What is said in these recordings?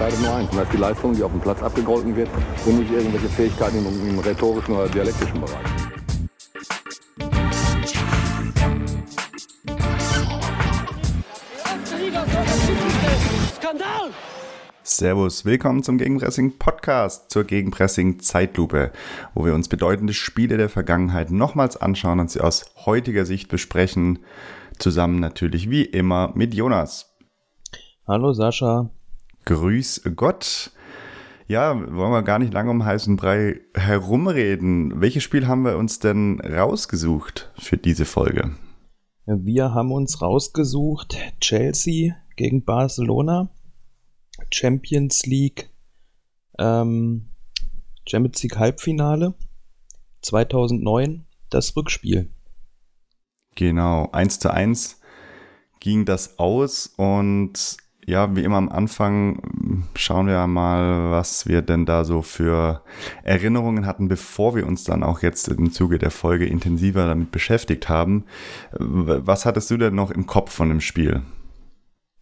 entscheidet nur eins. Und das ist die Leistung, die auf dem Platz abgegolten wird und nicht irgendwelche Fähigkeiten im, im rhetorischen oder dialektischen Bereich. Skandal! Servus, willkommen zum Gegenpressing Podcast zur Gegenpressing Zeitlupe, wo wir uns bedeutende Spiele der Vergangenheit nochmals anschauen und sie aus heutiger Sicht besprechen. Zusammen natürlich wie immer mit Jonas. Hallo Sascha. Grüß Gott. Ja, wollen wir gar nicht lange um heißen Brei herumreden. Welches Spiel haben wir uns denn rausgesucht für diese Folge? Wir haben uns rausgesucht Chelsea gegen Barcelona, Champions League, ähm, Champions League Halbfinale 2009, das Rückspiel. Genau, 1 zu 1 ging das aus und ja, wie immer am Anfang schauen wir mal, was wir denn da so für Erinnerungen hatten, bevor wir uns dann auch jetzt im Zuge der Folge intensiver damit beschäftigt haben. Was hattest du denn noch im Kopf von dem Spiel?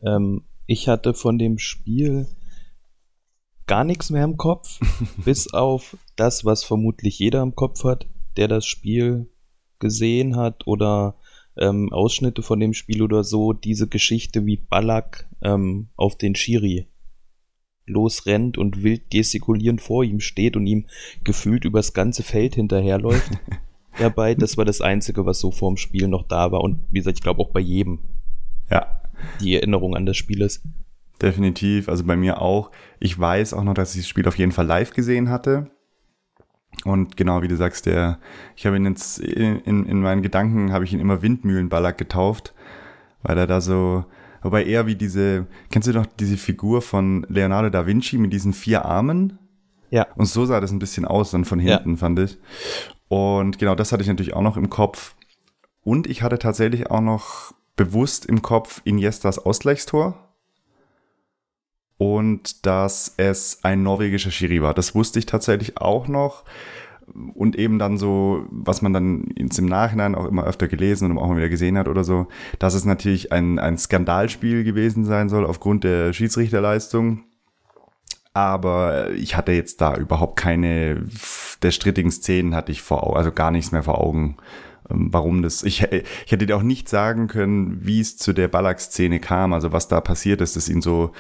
Ähm, ich hatte von dem Spiel gar nichts mehr im Kopf, bis auf das, was vermutlich jeder im Kopf hat, der das Spiel gesehen hat oder ähm, Ausschnitte von dem Spiel oder so, diese Geschichte, wie Ballack ähm, auf den Schiri losrennt und wild gestikulierend vor ihm steht und ihm gefühlt übers ganze Feld hinterherläuft. dabei, das war das Einzige, was so vorm Spiel noch da war. Und wie gesagt, ich glaube auch bei jedem. Ja. Die Erinnerung an das Spiel ist. Definitiv, also bei mir auch. Ich weiß auch noch, dass ich das Spiel auf jeden Fall live gesehen hatte. Und genau wie du sagst, der, ich habe ihn jetzt in, in, in meinen Gedanken habe ich ihn immer Windmühlenballack getauft, weil er da so, wobei eher wie diese, kennst du noch diese Figur von Leonardo da Vinci mit diesen vier Armen? Ja. Und so sah das ein bisschen aus dann von hinten, ja. fand ich. Und genau das hatte ich natürlich auch noch im Kopf. Und ich hatte tatsächlich auch noch bewusst im Kopf Iniestas Ausgleichstor und dass es ein norwegischer Schiri war. Das wusste ich tatsächlich auch noch. Und eben dann so, was man dann im Nachhinein auch immer öfter gelesen und auch mal wieder gesehen hat oder so, dass es natürlich ein, ein Skandalspiel gewesen sein soll aufgrund der Schiedsrichterleistung. Aber ich hatte jetzt da überhaupt keine der strittigen Szenen hatte ich vor Augen, also gar nichts mehr vor Augen ähm, warum das. Ich, ich hätte dir auch nicht sagen können, wie es zu der Ballack-Szene kam, also was da passiert ist, dass ihn so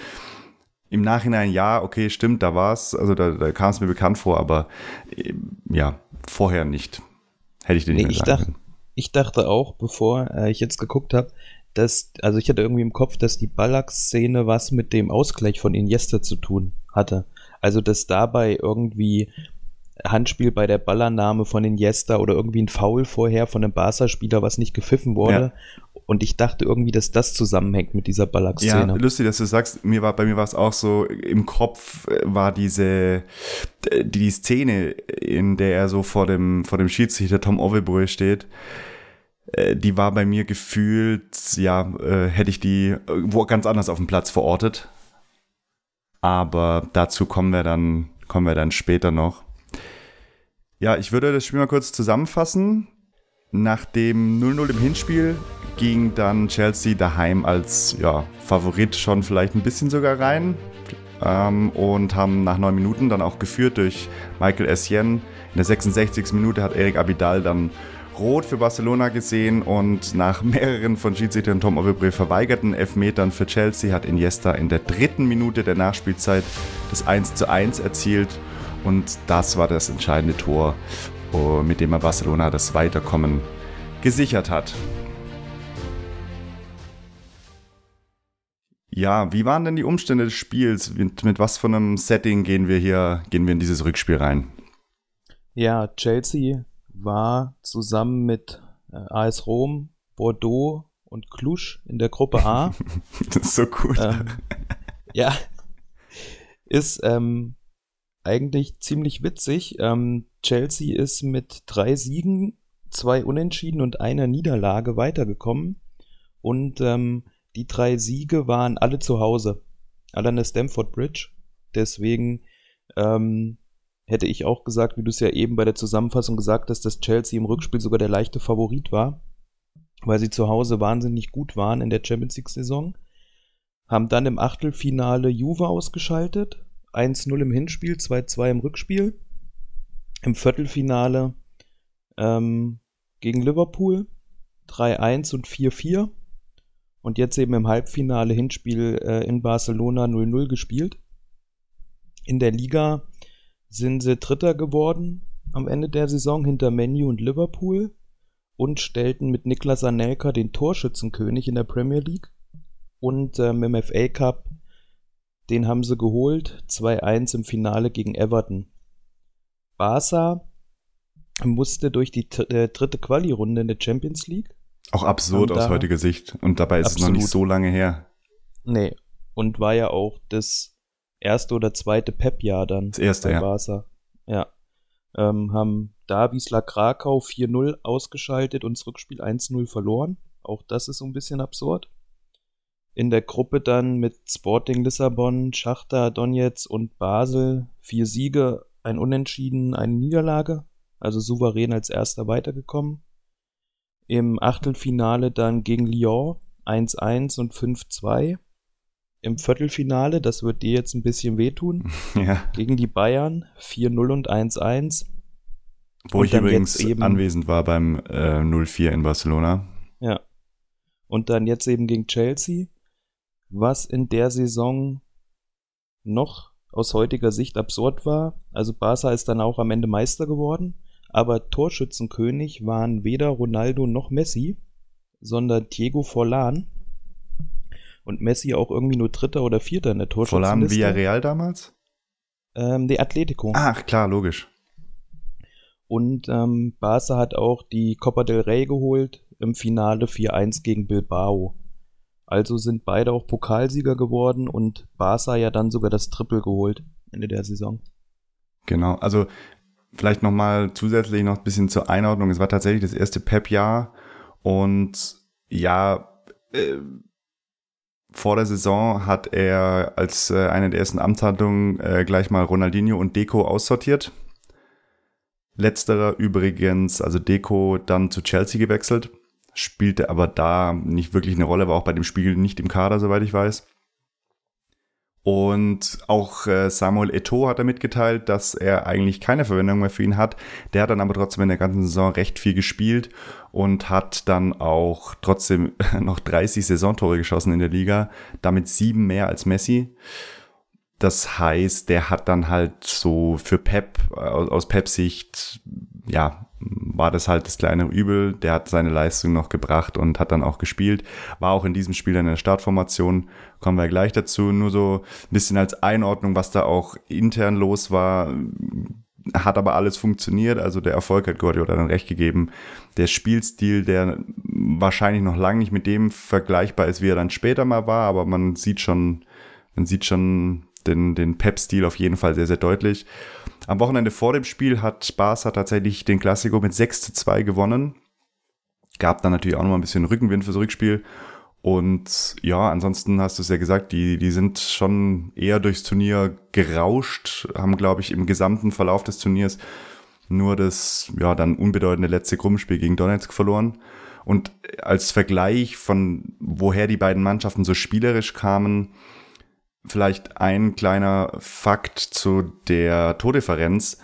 im Nachhinein, ja, okay, stimmt, da war es, also da, da kam es mir bekannt vor, aber äh, ja, vorher nicht. Hätte ich nicht nee, mehr sagen dachte, Ich dachte auch, bevor äh, ich jetzt geguckt habe, dass, also ich hatte irgendwie im Kopf, dass die Ballack-Szene was mit dem Ausgleich von Iniesta zu tun hatte. Also, dass dabei irgendwie Handspiel bei der Ballannahme von Iniesta oder irgendwie ein Foul vorher von einem Barca-Spieler, was nicht gepfiffen wurde. Ja. Und ich dachte irgendwie, dass das zusammenhängt mit dieser Ballack-Szene. Ja, lustig, dass du sagst, mir war, bei mir war es auch so, im Kopf äh, war diese, die, die Szene, in der er so vor dem, vor dem Schiedsrichter Tom Ovebroe steht, äh, die war bei mir gefühlt, ja, äh, hätte ich die wo ganz anders auf dem Platz verortet. Aber dazu kommen wir dann, kommen wir dann später noch. Ja, ich würde das Spiel mal kurz zusammenfassen. Nach dem 0-0 im Hinspiel ging dann Chelsea daheim als ja, Favorit schon vielleicht ein bisschen sogar rein ähm, und haben nach neun Minuten dann auch geführt durch Michael Essien. In der 66. Minute hat Eric Abidal dann rot für Barcelona gesehen und nach mehreren von Schiedsrichter Tom Overbury verweigerten Elfmetern für Chelsea hat Iniesta in der dritten Minute der Nachspielzeit das 1 zu 1 erzielt und das war das entscheidende Tor, mit dem er Barcelona das Weiterkommen gesichert hat. Ja, wie waren denn die Umstände des Spiels? Mit, mit was von einem Setting gehen wir hier, gehen wir in dieses Rückspiel rein? Ja, Chelsea war zusammen mit äh, AS Rom, Bordeaux und Cluj in der Gruppe A. das ist so gut. Ähm, ja, ist ähm, eigentlich ziemlich witzig. Ähm, Chelsea ist mit drei Siegen, zwei Unentschieden und einer Niederlage weitergekommen und ähm, die drei Siege waren alle zu Hause. Alle an der Stamford Bridge. Deswegen ähm, hätte ich auch gesagt, wie du es ja eben bei der Zusammenfassung gesagt hast, dass Chelsea im Rückspiel sogar der leichte Favorit war, weil sie zu Hause wahnsinnig gut waren in der Champions League-Saison. haben dann im Achtelfinale Juve ausgeschaltet. 1-0 im Hinspiel, 2-2 im Rückspiel. Im Viertelfinale ähm, gegen Liverpool 3-1 und 4-4. Und jetzt eben im Halbfinale Hinspiel äh, in Barcelona 0-0 gespielt. In der Liga sind sie Dritter geworden am Ende der Saison hinter Menu und Liverpool und stellten mit Niklas Anelka den Torschützenkönig in der Premier League. Und ähm, im FA Cup, den haben sie geholt, 2-1 im Finale gegen Everton. Barca musste durch die äh, dritte Quali-Runde in der Champions League. Auch absurd aus heutiger Sicht. Und dabei ist absolut. es noch nicht so lange her. Nee. Und war ja auch das erste oder zweite Pep-Jahr dann. Das erste, ja. Barca. Ja. Ähm, haben da Wiesla Krakau 4-0 ausgeschaltet und das Rückspiel 1-0 verloren. Auch das ist so ein bisschen absurd. In der Gruppe dann mit Sporting Lissabon, Schachter, Donetsk und Basel vier Siege, ein Unentschieden, eine Niederlage. Also souverän als erster weitergekommen. Im Achtelfinale dann gegen Lyon 1-1 und 5-2 im Viertelfinale, das wird dir jetzt ein bisschen wehtun, ja. gegen die Bayern 4-0 und 1-1. Wo und ich übrigens eben, anwesend war beim äh, 0-4 in Barcelona. Ja. Und dann jetzt eben gegen Chelsea, was in der Saison noch aus heutiger Sicht absurd war. Also Barca ist dann auch am Ende Meister geworden, aber Torschützenkönig waren weder Ronaldo noch Messi, sondern Diego Forlan und Messi auch irgendwie nur Dritter oder Vierter in der Torschützenliste. Volan Villarreal damals? Ähm, die Atletico. Ach, klar, logisch. Und ähm, Barca hat auch die Copa del Rey geholt im Finale 4-1 gegen Bilbao. Also sind beide auch Pokalsieger geworden und Barca ja dann sogar das Triple geholt Ende der Saison. Genau, also vielleicht nochmal zusätzlich noch ein bisschen zur Einordnung. Es war tatsächlich das erste Pep-Jahr und ja, äh, vor der Saison hat er als äh, eine der ersten Amtshandlungen äh, gleich mal Ronaldinho und Deco aussortiert. Letzterer übrigens, also Deco, dann zu Chelsea gewechselt, spielte aber da nicht wirklich eine Rolle, war auch bei dem Spiel nicht im Kader, soweit ich weiß. Und auch äh, Samuel Eto'o hat er mitgeteilt, dass er eigentlich keine Verwendung mehr für ihn hat. Der hat dann aber trotzdem in der ganzen Saison recht viel gespielt und hat dann auch trotzdem noch 30 Saisontore geschossen in der Liga, damit sieben mehr als Messi. Das heißt, der hat dann halt so für Pep, aus Peps Sicht, ja, war das halt das kleine Übel. Der hat seine Leistung noch gebracht und hat dann auch gespielt. War auch in diesem Spiel in der Startformation. Kommen wir gleich dazu. Nur so ein bisschen als Einordnung, was da auch intern los war. Hat aber alles funktioniert. Also der Erfolg hat Guardiola dann recht gegeben. Der Spielstil, der wahrscheinlich noch lange nicht mit dem vergleichbar ist, wie er dann später mal war. Aber man sieht schon, man sieht schon den, den Pep-Stil auf jeden Fall sehr, sehr deutlich. Am Wochenende vor dem Spiel hat Barca tatsächlich den Klassiko mit 6 zu 2 gewonnen. Gab dann natürlich auch noch mal ein bisschen Rückenwind fürs Rückspiel. Und ja, ansonsten hast du es ja gesagt, die, die sind schon eher durchs Turnier gerauscht, haben, glaube ich, im gesamten Verlauf des Turniers nur das, ja, dann unbedeutende letzte Gruppenspiel gegen Donetsk verloren. Und als Vergleich von woher die beiden Mannschaften so spielerisch kamen, Vielleicht ein kleiner Fakt zu der Tordifferenz.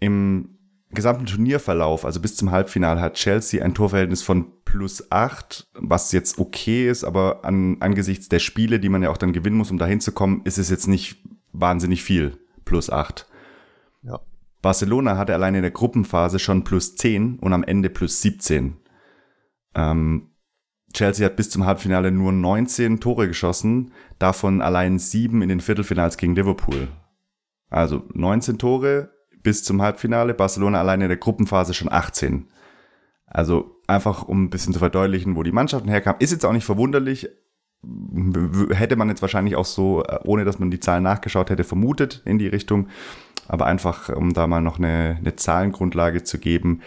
Im gesamten Turnierverlauf, also bis zum Halbfinale, hat Chelsea ein Torverhältnis von plus 8, was jetzt okay ist, aber an, angesichts der Spiele, die man ja auch dann gewinnen muss, um da hinzukommen, ist es jetzt nicht wahnsinnig viel, plus 8. Ja. Barcelona hatte alleine in der Gruppenphase schon plus 10 und am Ende plus 17. Ähm, Chelsea hat bis zum Halbfinale nur 19 Tore geschossen, davon allein sieben in den Viertelfinals gegen Liverpool. Also 19 Tore bis zum Halbfinale, Barcelona alleine in der Gruppenphase schon 18. Also einfach um ein bisschen zu verdeutlichen, wo die Mannschaften herkamen. Ist jetzt auch nicht verwunderlich, hätte man jetzt wahrscheinlich auch so, äh, ohne dass man die Zahlen nachgeschaut hätte, vermutet in die Richtung. Aber einfach, um da mal noch eine, eine Zahlengrundlage zu geben.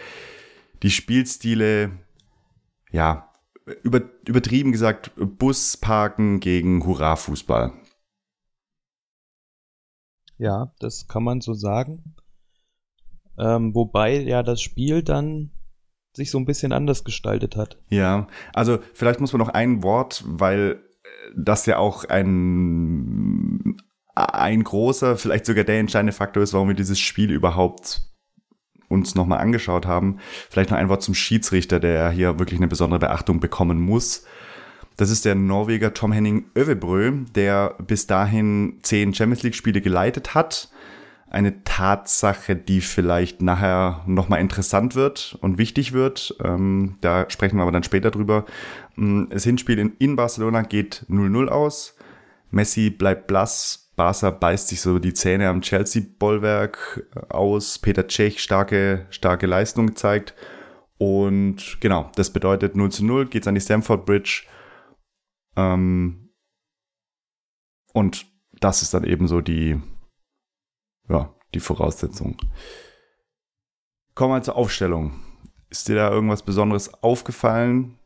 Die Spielstile, ja, über, übertrieben gesagt, Busparken gegen Hurra-Fußball. Ja, das kann man so sagen. Ähm, wobei ja das Spiel dann sich so ein bisschen anders gestaltet hat. Ja, also vielleicht muss man noch ein Wort, weil das ja auch ein, ein großer, vielleicht sogar der entscheidende Faktor ist, warum wir dieses Spiel überhaupt uns nochmal angeschaut haben. Vielleicht noch ein Wort zum Schiedsrichter, der hier wirklich eine besondere Beachtung bekommen muss. Das ist der Norweger Tom Henning Övebrö, der bis dahin zehn Champions League-Spiele geleitet hat. Eine Tatsache, die vielleicht nachher nochmal interessant wird und wichtig wird. Ähm, da sprechen wir aber dann später drüber. Mm, das Hinspiel in, in Barcelona geht 0-0 aus. Messi bleibt blass, Barca beißt sich so die Zähne am Chelsea-Bollwerk aus. Peter Cech starke, starke Leistung gezeigt. Und genau, das bedeutet 0 zu 0, geht's an die Stamford Bridge. Ähm, und das ist dann eben so die, ja, die Voraussetzung. Kommen wir zur Aufstellung. Ist dir da irgendwas Besonderes aufgefallen?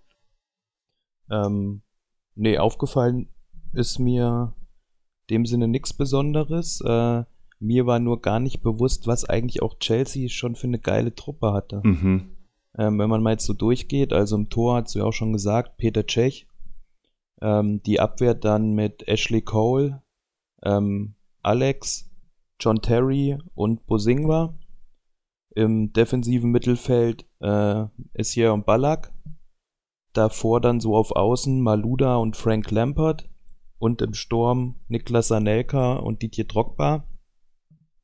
Ähm, nee, aufgefallen ist mir dem Sinne nichts Besonderes. Äh, mir war nur gar nicht bewusst, was eigentlich auch Chelsea schon für eine geile Truppe hatte. Mhm. Ähm, wenn man mal jetzt so durchgeht, also im Tor hast du ja auch schon gesagt, Peter Cech. Ähm, die Abwehr dann mit Ashley Cole, ähm, Alex, John Terry und Bosingwa. Im defensiven Mittelfeld äh, ist hier Ballack. Davor dann so auf Außen Maluda und Frank Lampert und im Sturm Niklas Anelka und Didier Drogba.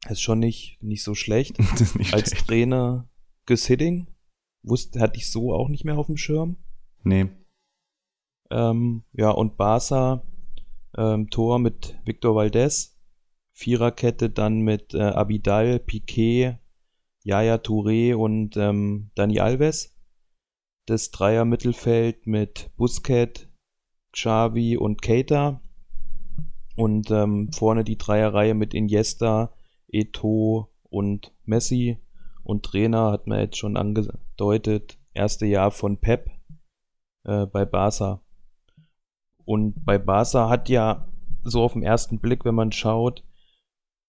Ist schon nicht, nicht so schlecht. nicht Als schlecht. Trainer Gus Hidding. Wusste, hatte ich so auch nicht mehr auf dem Schirm. Nee. Ähm, ja, und Barca ähm, Tor mit Victor Valdez. Viererkette dann mit äh, Abidal, Piquet, Yaya Touré und ähm, Dani Alves. Das Dreier-Mittelfeld mit Busquets, Xavi und Keita. Und ähm, vorne die Dreierreihe mit Iniesta, Eto und Messi. Und Trainer hat man jetzt schon angedeutet, erste Jahr von Pep äh, bei Barca. Und bei Barca hat ja so auf den ersten Blick, wenn man schaut,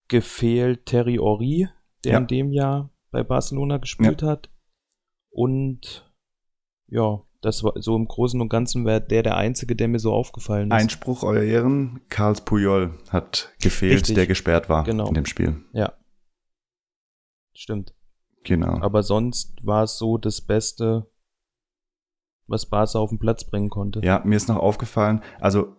gefehlt Terry Ori, der ja. in dem Jahr bei Barcelona gespielt ja. hat. Und ja, das war so im Großen und Ganzen wäre der der einzige, der mir so aufgefallen ist. Einspruch, euer Ehren, Karls Puyol hat gefehlt, Richtig. der gesperrt war genau. in dem Spiel. Ja. Stimmt. Genau. Aber sonst war es so das Beste, was Barca auf den Platz bringen konnte. Ja, mir ist noch aufgefallen, also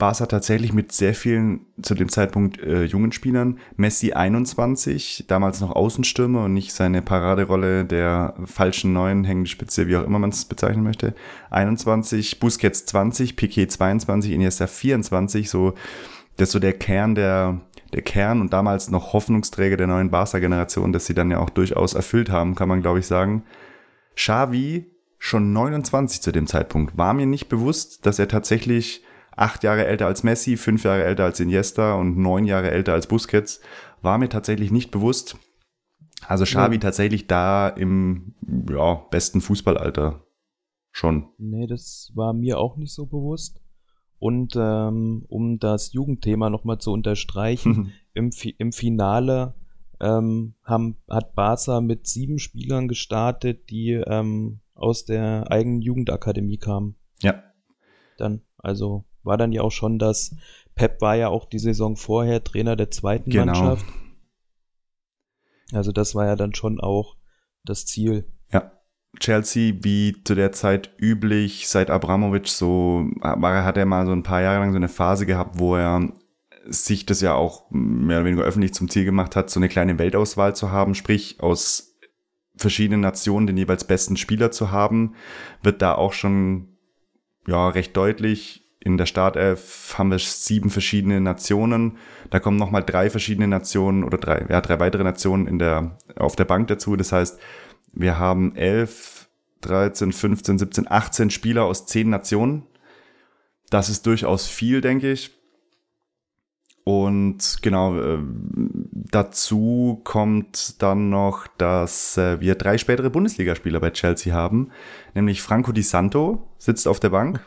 Barca tatsächlich mit sehr vielen zu dem Zeitpunkt äh, jungen Spielern. Messi 21, damals noch Außenstürmer und nicht seine Paraderolle der falschen neuen hängende Spitze, wie auch immer man es bezeichnen möchte. 21, Busquets 20, Piquet 22, Iniesta 24, so das ist so der Kern der der Kern und damals noch Hoffnungsträger der neuen Barca-Generation, dass sie dann ja auch durchaus erfüllt haben, kann man glaube ich sagen. Xavi schon 29 zu dem Zeitpunkt. War mir nicht bewusst, dass er tatsächlich acht Jahre älter als Messi, fünf Jahre älter als Iniesta und neun Jahre älter als Busquets, war mir tatsächlich nicht bewusst. Also Xavi ja. tatsächlich da im ja, besten Fußballalter schon. Nee, das war mir auch nicht so bewusst. Und ähm, um das Jugendthema nochmal zu unterstreichen, im, im Finale ähm, haben, hat Barca mit sieben Spielern gestartet, die ähm, aus der eigenen Jugendakademie kamen. Ja. Dann, also war dann ja auch schon das, Pep war ja auch die Saison vorher Trainer der zweiten genau. Mannschaft. Also das war ja dann schon auch das Ziel. Ja. Chelsea, wie zu der Zeit üblich, seit Abramovic so, war, hat er mal so ein paar Jahre lang so eine Phase gehabt, wo er sich das ja auch mehr oder weniger öffentlich zum Ziel gemacht hat, so eine kleine Weltauswahl zu haben, sprich aus verschiedenen Nationen den jeweils besten Spieler zu haben, wird da auch schon ja recht deutlich in der Startelf haben wir sieben verschiedene Nationen. Da kommen nochmal drei verschiedene Nationen oder drei, ja, drei weitere Nationen in der, auf der Bank dazu. Das heißt, wir haben elf, 13, 15, 17, 18 Spieler aus zehn Nationen. Das ist durchaus viel, denke ich. Und genau, äh, dazu kommt dann noch, dass äh, wir drei spätere Bundesligaspieler bei Chelsea haben, nämlich Franco Di Santo sitzt auf der Bank,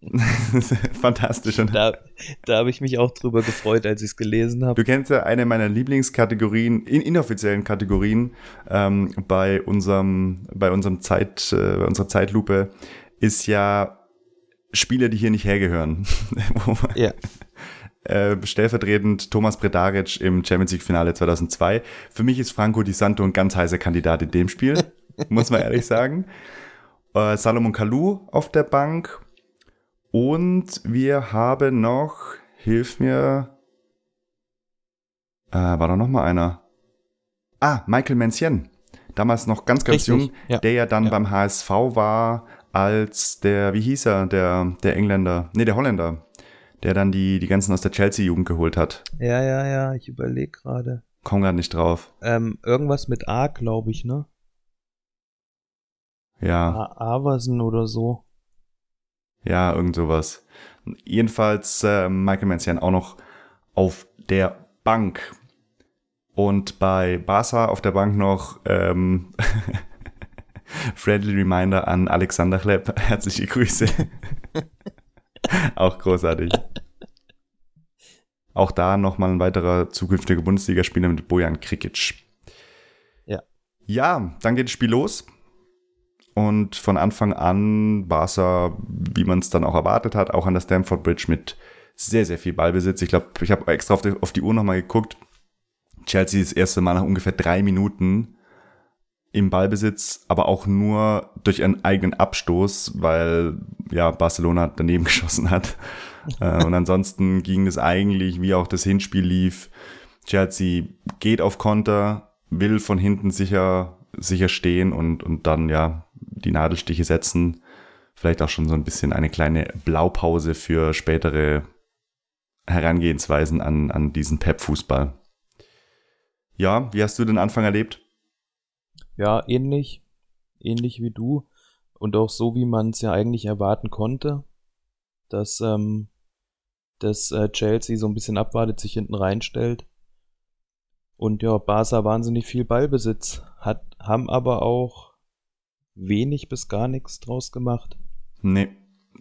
Fantastisch. Und da, da habe ich mich auch drüber gefreut, als ich es gelesen habe. Du kennst ja eine meiner Lieblingskategorien, in, inoffiziellen Kategorien ähm, bei unserem, bei unserem Zeit, äh, bei unserer Zeitlupe ist ja Spieler, die hier nicht hergehören. Ja. äh, stellvertretend Thomas Bredaric im Champions League Finale 2002. Für mich ist Franco Di Santo ein ganz heißer Kandidat in dem Spiel, muss man ehrlich sagen. Äh, Salomon Kalou auf der Bank. Und wir haben noch, hilf mir, äh, war da noch mal einer? Ah, Michael Mencien. Damals noch ganz, ganz Richtig, jung, ja. der ja dann Ja. beim HSV war als der, wie hieß er, der, der Engländer, nee, der Holländer, der dann die, die ganzen aus der Chelsea-Jugend geholt hat. Ja, ja, ja, ich überlege gerade. Komm grad nicht drauf. Ähm, irgendwas mit A, glaube ich, ne? Ja, A Aversen oder so. Ja, irgend sowas. Jedenfalls äh, Michael Mencien auch noch auf der Bank. Und bei Barca auf der Bank noch ähm, friendly reminder an Alexander Klepp. Herzliche Grüße. auch großartig. Auch da nochmal ein weiterer zukünftiger Bundesligaspieler mit Bojan Krikic. Ja. Ja, dann geht das Spiel los. Und von Anfang an Barca, wie man es dann auch erwartet hat, auch an der Stamford Bridge mit sehr, sehr viel Ballbesitz. Ich glaube, ich habe extra auf die, auf die Uhr nochmal geguckt. Chelsea das erste Mal nach ungefähr drei Minuten im Ballbesitz, aber auch nur durch einen eigenen Abstoß, weil ja Barcelona daneben geschossen hat. Äh, und ansonsten ging es eigentlich, wie auch das Hinspiel lief. Chelsea geht auf Konter, will von hinten sicher, sicher stehen und, und dann ja die Nadelstiche setzen. Vielleicht auch schon so ein bisschen eine kleine Blaupause für spätere Herangehensweisen an, an diesen Pep-Fußball. Ja, wie hast du den Anfang erlebt? Ja, ähnlich. Ähnlich wie du. Und auch so, wie man es ja eigentlich erwarten konnte, dass, ähm, dass äh, Chelsea so ein bisschen abwartet, sich hinten reinstellt. Und ja, Barca wahnsinnig viel Ballbesitz, hat, haben aber auch wenig bis gar nichts draus gemacht. Nee,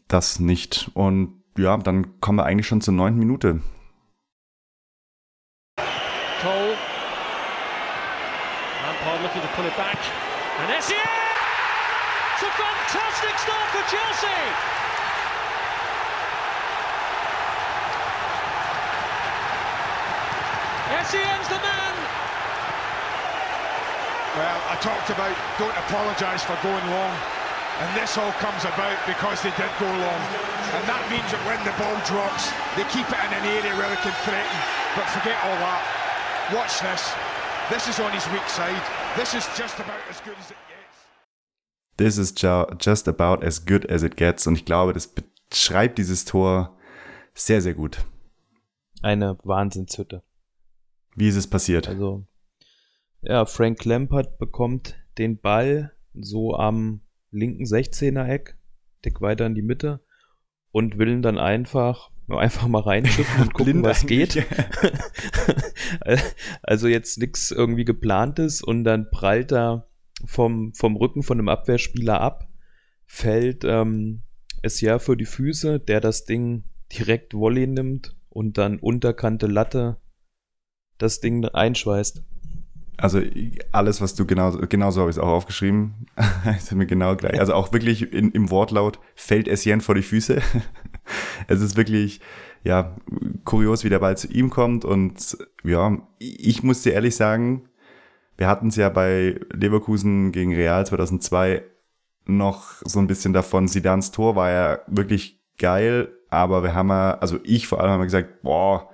das nicht. Und ja, dann kommen wir eigentlich schon zur neunten Minute. Cole. Lampard looking to pull it back. And Essien! It's a fantastic start for Chelsea! Essien's the man! Well, I talked about don't apologise for going long. And this all comes about because they did go long. And that means that when the ball drops, they keep it in an area where they can threaten. But forget all that. Watch this. This is on his weak side. This is just about as good as it gets. This is ju- just about as good as it gets. Und ich glaube, das beschreibt dieses Tor sehr, sehr gut. Eine Wahnsinnshütte. Wie ist es passiert? Also, ja, Frank Lampard bekommt den Ball so am linken 16er Eck, dick weiter in die Mitte und will ihn dann einfach, einfach mal reinschütten und gucken, was eigentlich. geht. also jetzt nichts irgendwie geplantes und dann prallt er vom, vom Rücken von einem Abwehrspieler ab, fällt ähm, es ja für die Füße, der das Ding direkt Volley nimmt und dann unterkante Latte das Ding einschweißt. Also alles, was du genau, genauso habe ich es auch aufgeschrieben. ist mir genau gleich. Also auch wirklich in, im Wortlaut fällt Essien vor die Füße. es ist wirklich, ja, kurios, wie der Ball zu ihm kommt. Und ja, ich muss dir ehrlich sagen, wir hatten es ja bei Leverkusen gegen Real 2002 noch so ein bisschen davon. Sidans Tor war ja wirklich geil, aber wir haben ja, also ich vor allem haben wir gesagt, boah,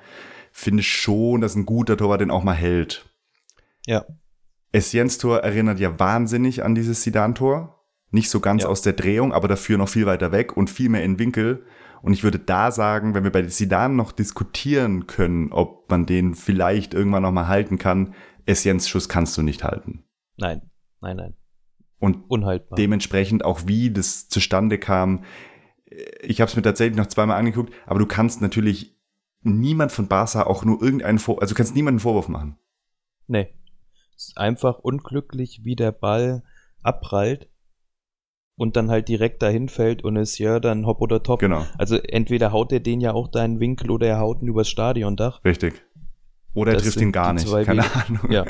finde schon, dass ein guter Torwart den auch mal hält. Ja. Essiens Tor erinnert ja wahnsinnig an dieses Sidan-Tor. Nicht so ganz Ja. aus der Drehung, aber dafür noch viel weiter weg und viel mehr in Winkel. Und ich würde da sagen, wenn wir bei Sidan noch diskutieren können, ob man den vielleicht irgendwann noch mal halten kann, Essiens Schuss kannst du nicht halten. Nein, nein, nein. Und Unhaltbar. dementsprechend auch wie das zustande kam. Ich habe es mir tatsächlich noch zweimal angeguckt, aber du kannst natürlich niemand von Barca auch nur irgendeinen Vor also du kannst niemanden Vorwurf machen. nee. Einfach unglücklich, wie der Ball abprallt und dann halt direkt dahin fällt und ist ja dann hopp oder top. Genau, Also entweder haut er den ja auch da in den Winkel oder er haut ihn übers Stadiondach. richtig. Oder er trifft ihn gar nicht, keine Wege. Ahnung. Ja,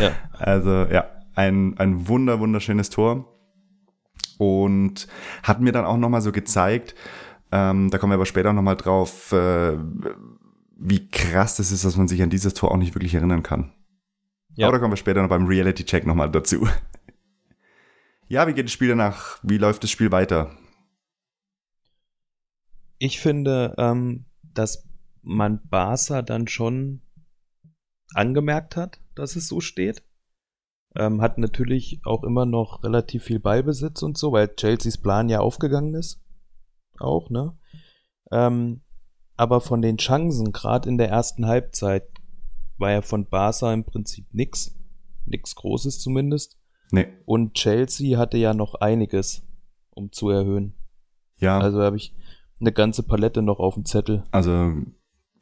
ja. Also ja, ein, ein wunder, wunderschönes Tor. Und hat mir dann auch nochmal so gezeigt, Ähm, da kommen wir aber später nochmal drauf, äh, wie krass das ist, dass man sich an dieses Tor auch nicht wirklich erinnern kann. Ja. Aber da kommen wir später noch beim Reality-Check nochmal dazu. Ja, wie geht das Spiel danach? Wie läuft das Spiel weiter? Ich finde, ähm, dass man Barca dann schon angemerkt hat, dass es so steht. Ähm, hat natürlich auch immer noch relativ viel Ballbesitz und so, weil Chelseas Plan ja aufgegangen ist. Auch, ne? Ähm, aber von den Chancen, gerade in der ersten Halbzeit, war ja von Barca im Prinzip nix. Nix Großes zumindest. Nee, Und Chelsea hatte ja noch einiges, um zu erhöhen. ja. Also habe ich eine ganze Palette noch auf dem Zettel. Also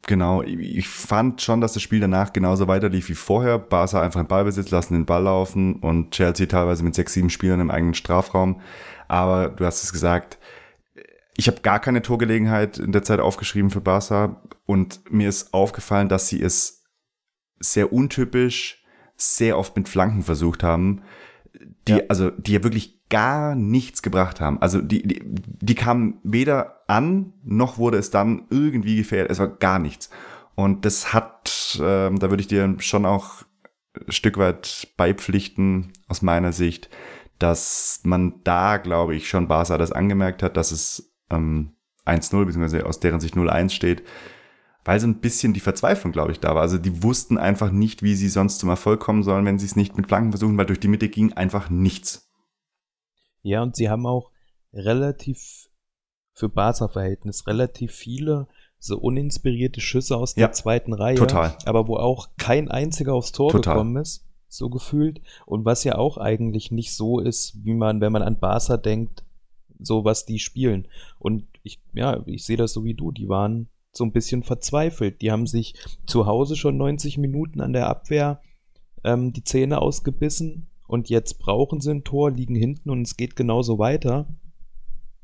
genau, ich- ich fand schon, dass das Spiel danach genauso weiterlief wie vorher. Barca einfach im Ballbesitz, lassen den Ball laufen und Chelsea teilweise mit sechs, sieben Spielern im eigenen Strafraum. Aber du hast es gesagt, ich habe gar keine Torgelegenheit in der Zeit aufgeschrieben für Barca und mir ist aufgefallen, dass sie es sehr untypisch, sehr oft mit Flanken versucht haben, die, Ja. also, die ja wirklich gar nichts gebracht haben. Also die, die, die kamen weder an, noch wurde es dann irgendwie gefährdet. Es war gar nichts. Und das hat, ähm, da würde ich dir schon auch ein Stück weit beipflichten, aus meiner Sicht, dass man da, glaube ich, schon Barca das angemerkt hat, dass es ähm, 1-0, beziehungsweise aus deren Sicht 0-1 steht, weil so ein bisschen die Verzweiflung, glaube ich, da war. Also die wussten einfach nicht, wie sie sonst zum Erfolg kommen sollen, wenn sie es nicht mit Flanken versuchen, weil durch die Mitte ging einfach nichts. Ja, und sie haben auch relativ für Barca-Verhältnis relativ viele so uninspirierte Schüsse aus Ja, der zweiten Reihe. total. Aber wo auch kein einziger aufs Tor Total. gekommen ist, so gefühlt. Und was ja auch eigentlich nicht so ist, wie man, wenn man an Barca denkt, so was die spielen. Und ich, ja, ich sehe das so wie du. Die waren so ein bisschen verzweifelt. Die haben sich zu Hause schon 90 Minuten an der Abwehr ähm, die Zähne ausgebissen und jetzt brauchen sie ein Tor, liegen hinten und es geht genauso weiter.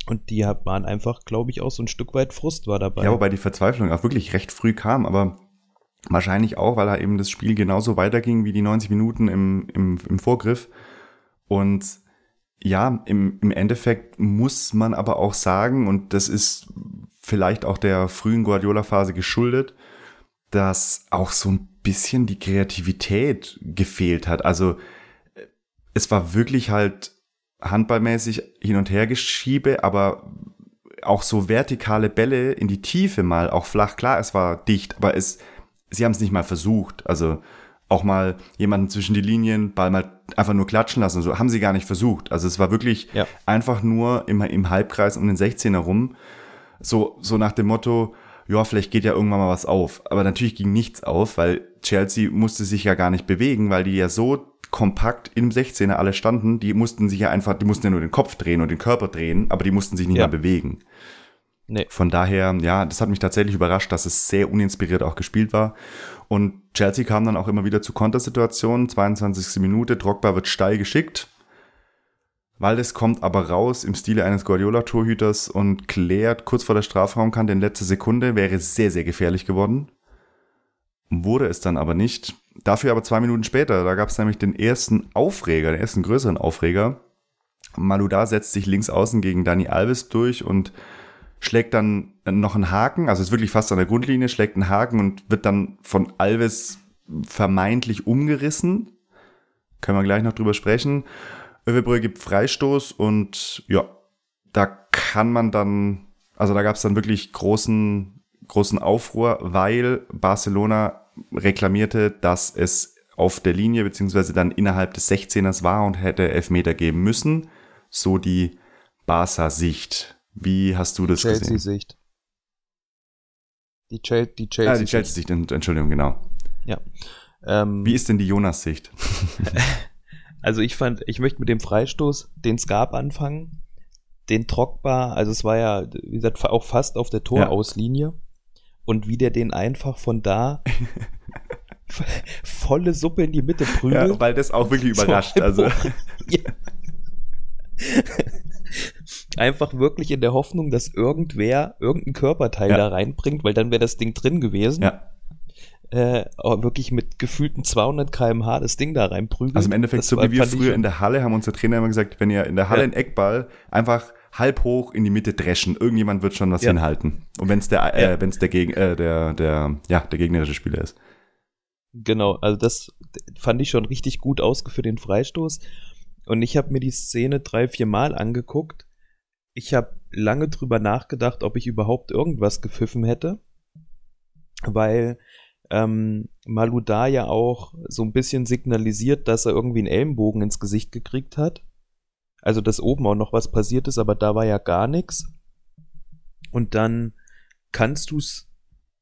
Und die waren einfach, glaube ich, auch so ein Stück weit Frust war dabei. Ja, wobei die Verzweiflung auch wirklich recht früh kam, aber wahrscheinlich auch, weil da eben das Spiel genauso weiterging wie die 90 Minuten im, im, im Vorgriff. Und ja, im, im Endeffekt muss man aber auch sagen, und das ist vielleicht auch der frühen Guardiola-Phase geschuldet, dass auch so ein bisschen die Kreativität gefehlt hat. Also äh, es war wirklich halt handballmäßig hin und her geschiebe, aber auch so vertikale Bälle in die Tiefe mal, auch flach, klar, es war dicht, aber es, sie haben es nicht mal versucht. Also auch mal jemanden zwischen die Linien, Ball mal einfach nur klatschen lassen, so haben sie gar nicht versucht. Also es war wirklich Ja. einfach nur immer im Halbkreis um den 16er rum, so, so nach dem Motto, ja, vielleicht geht ja irgendwann mal was auf. Aber natürlich ging nichts auf, weil Chelsea musste sich ja gar nicht bewegen, weil die ja so kompakt im 16er alle standen, die mussten sich ja einfach, die mussten ja nur den Kopf drehen und den Körper drehen, aber die mussten sich nicht Ja. mal bewegen. Nee. Von daher, ja, das hat mich tatsächlich überrascht, dass es sehr uninspiriert auch gespielt war. Und Chelsea kam dann auch immer wieder zu Kontersituationen. 22. Minute, Drogba wird steil geschickt. Waldes kommt aber raus im Stile eines Guardiola-Torhüters und klärt kurz vor der Strafraumkante in letzter Sekunde, wäre sehr, sehr gefährlich geworden. Wurde es dann aber nicht. Dafür aber zwei Minuten später, da gab es nämlich den ersten Aufreger, den ersten größeren Aufreger. Maluda setzt sich links außen gegen Dani Alves durch und schlägt dann noch einen Haken, also ist wirklich fast an der Grundlinie, schlägt einen Haken und wird dann von Alves vermeintlich umgerissen. Können wir gleich noch drüber sprechen. Övebrö gibt Freistoß und ja, da kann man dann, also da gab es dann wirklich großen, großen Aufruhr, weil Barcelona reklamierte, dass es auf der Linie beziehungsweise dann innerhalb des 16ers war und hätte Elfmeter geben müssen. So die Barca-Sicht. Wie hast du das gesehen? Chelsea-Sicht. Die, Chel die Ah, Chelsea. die Chelsea-Sicht, Ent- Entschuldigung, genau. Ja. Ähm, Wie ist denn die Jonas-Sicht? Also ich fand, ich möchte mit dem Freistoß, den es gab, anfangen. Den Trockbar, also es war ja, wie gesagt, auch fast auf der Torauslinie. Und wie der den einfach von da volle Suppe in die Mitte prügelt. Ja, weil das auch wirklich So überrascht. ein Also, Ja. Einfach wirklich in der Hoffnung, dass irgendwer irgendein Körperteil Ja. da reinbringt, weil dann wäre das Ding drin gewesen. ja. Äh, wirklich mit gefühlten 200 km/h das Ding da reinprügeln. Also im Endeffekt, Das so wie wir früher in der Halle haben unser Trainer immer gesagt, wenn ihr in der Halle Ja. einen Eckball einfach halb hoch in die Mitte dreschen. Irgendjemand wird schon was Ja. hinhalten. Und wenn es der, äh, Ja. wenn's der, Geg äh, der, der, ja, der gegnerische Spieler ist. Genau, also das fand ich schon richtig gut ausgeführt den Freistoß. Und ich habe mir die Szene drei, vier Mal angeguckt. Ich habe lange drüber nachgedacht, ob ich überhaupt irgendwas gepfiffen hätte. Weil ähm, Maluda ja auch so ein bisschen signalisiert, dass er irgendwie einen Ellenbogen ins Gesicht gekriegt hat. Also, dass oben auch noch was passiert ist, aber da war ja gar nichts. Und dann kannst du's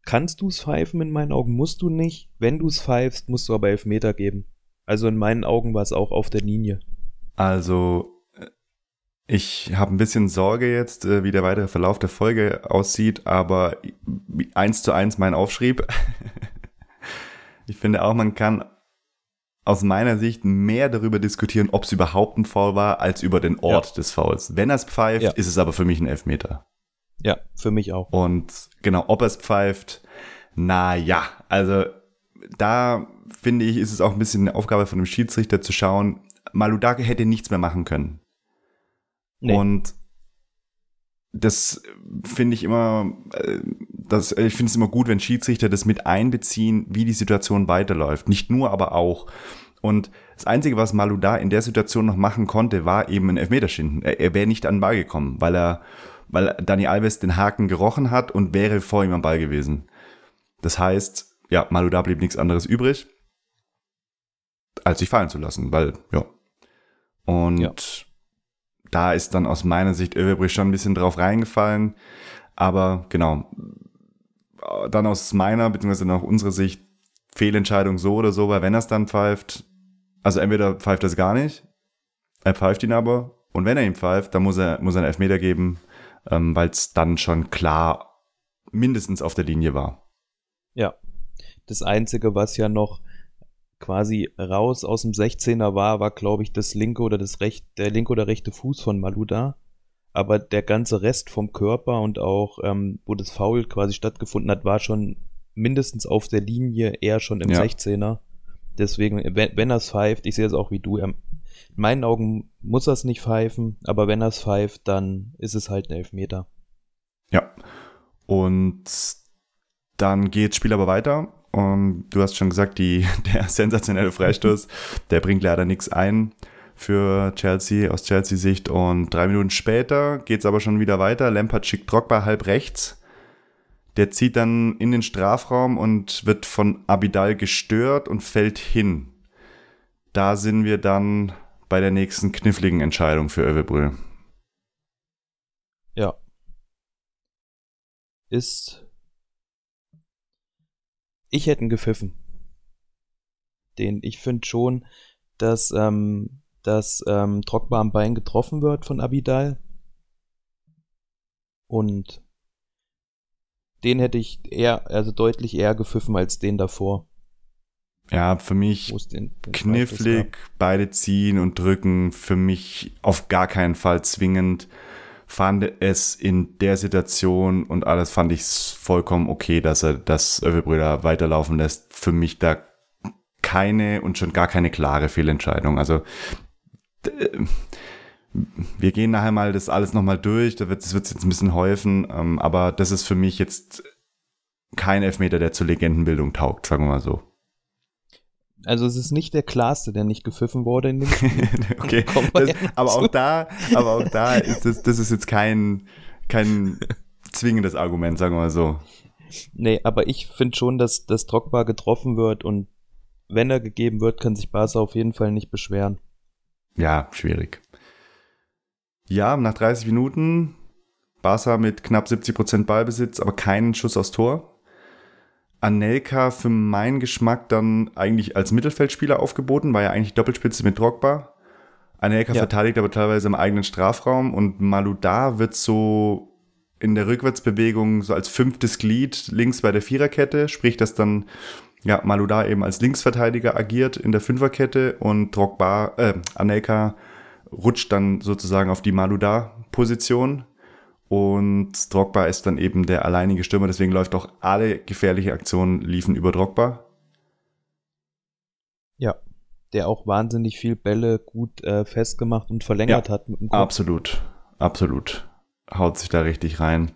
kannst du's pfeifen in meinen Augen, musst du nicht. Wenn du's pfeifst, musst du aber Elfmeter geben. Also in meinen Augen war es auch auf der Linie. Also, äh, ich habe ein bisschen Sorge jetzt, äh, wie der weitere Verlauf der Folge aussieht, aber eins zu eins mein Aufschrieb. ich finde auch, man kann aus meiner Sicht mehr darüber diskutieren, ob es überhaupt ein Foul war, als über den Ort des Fouls. Wenn er es pfeift, Ja. ist es aber für mich ein Elfmeter. Ja, für mich auch. Und genau, ob er es pfeift, na ja, also da finde ich, ist es auch ein bisschen eine Aufgabe von dem Schiedsrichter zu schauen, Maludake hätte nichts mehr machen können. Nee. Und das finde ich immer, äh, das, ich finde es immer gut, wenn Schiedsrichter das mit einbeziehen, wie die Situation weiterläuft. Nicht nur, aber auch. Und das Einzige, was Maluda in der Situation noch machen konnte, war eben ein Elfmeterschinden. Er, er wäre nicht an den Ball gekommen, weil er, weil Dani Alves den Haken gerochen hat und wäre vor ihm am Ball gewesen. Das heißt, ja, Maluda blieb nichts anderes übrig, als sich fallen zu lassen, weil, ja. Und Ja. da ist dann aus meiner Sicht Överbrich schon ein bisschen drauf reingefallen. Aber genau, dann aus meiner, beziehungsweise auch unserer Sicht, Fehlentscheidung so oder so, weil wenn er es dann pfeift, also entweder pfeift er es gar nicht, er pfeift ihn aber, und wenn er ihn pfeift, dann muss er, muss er einen Elfmeter geben, ähm, weil es dann schon klar mindestens auf der Linie war. Ja. Das Einzige, was ja noch quasi raus aus dem 16er war, war, glaube ich, das linke oder das rechte, der linke oder rechte Fuß von Maluda. Aber der ganze Rest vom Körper und auch, ähm, wo das Foul quasi stattgefunden hat, war schon mindestens auf der Linie, eher schon im Ja. 16er. Deswegen, wenn, wenn er es pfeift, ich sehe es auch wie du, er, in meinen Augen muss er es nicht pfeifen, aber wenn er es pfeift, dann ist es halt ein Elfmeter. Ja. Und dann geht das Spiel aber weiter. Und du hast schon gesagt, die, der sensationelle Freistoß, der bringt leider nichts ein für Chelsea aus Chelsea-Sicht. Und drei Minuten später geht es aber schon wieder weiter. Lampard schickt Drogba halb rechts. Der zieht dann in den Strafraum und wird von Abidal gestört und fällt hin. Da sind wir dann bei der nächsten kniffligen Entscheidung für Övebrö. Ja. Ist. Ich hätte ihn gepfiffen. Den, ich finde schon, dass, ähm, dass ähm, Drogba am Bein getroffen wird von Abidal. Und den hätte ich eher, also deutlich eher gepfiffen als den davor. Ja, für mich den, den knifflig, beide ziehen und drücken, für mich auf gar keinen Fall zwingend. Fand es in der Situation und alles fand ich es vollkommen okay, dass er das Övebrüder weiterlaufen lässt. Für mich da keine und schon gar keine klare Fehlentscheidung. Also wir gehen nachher mal das alles nochmal durch, da wird es jetzt ein bisschen häufen, ähm, aber das ist für mich jetzt kein Elfmeter, der zur Legendenbildung taugt, sagen wir mal so. Also es ist nicht der klarste, der nicht gepfiffen wurde in dem Spiel. okay, das, aber zu. auch da, aber auch da ist das, das ist jetzt kein, kein zwingendes Argument, sagen wir mal so. Nee, aber ich finde schon, dass, dass Drogba getroffen wird und wenn er gegeben wird, kann sich Barca auf jeden Fall nicht beschweren. Ja, schwierig. Ja, nach 30 Minuten Barca mit knapp 70% Ballbesitz, aber keinen Schuss aufs Tor. Anelka für meinen Geschmack dann eigentlich als Mittelfeldspieler aufgeboten, war ja eigentlich Doppelspitze mit Drogba. Anelka Ja. verteidigt aber teilweise im eigenen Strafraum und Maludar wird so in der Rückwärtsbewegung so als fünftes Glied links bei der Viererkette, sprich, dass dann ja, Maludar eben als Linksverteidiger agiert in der Fünferkette und Drogba, äh, Anelka rutscht dann sozusagen auf die Maludar-Position und Drogba ist dann eben der alleinige Stürmer, deswegen läuft auch alle gefährliche Aktionen liefen über Drogba. Ja. Der auch wahnsinnig viel Bälle gut äh, festgemacht und verlängert hat mit dem Kopf. Absolut, absolut. Haut sich da richtig rein.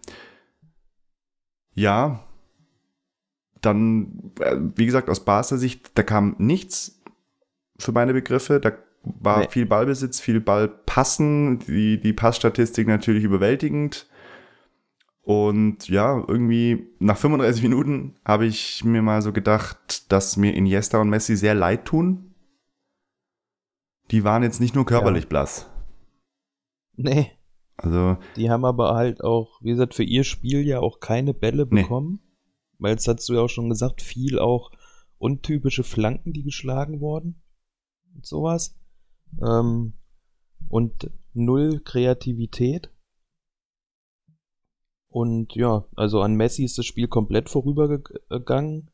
Ja, dann, äh, wie gesagt, aus Basler Sicht, da kam nichts für meine Begriffe. Da war nee. viel Ballbesitz, viel Ballpassen, die, die Passstatistik natürlich überwältigend. Und ja, irgendwie nach 35 Minuten habe ich mir mal so gedacht, dass mir Iniesta und Messi sehr leid tun. Die waren jetzt nicht nur körperlich ja. blass. Nee. Also. Die haben aber halt auch, wie gesagt, für ihr Spiel ja auch keine Bälle bekommen. Weil jetzt hast du ja auch schon gesagt, viel auch untypische Flanken, die geschlagen wurden. Und sowas. Ähm, und null Kreativität. Und ja, also an Messi ist das Spiel komplett vorübergegangen.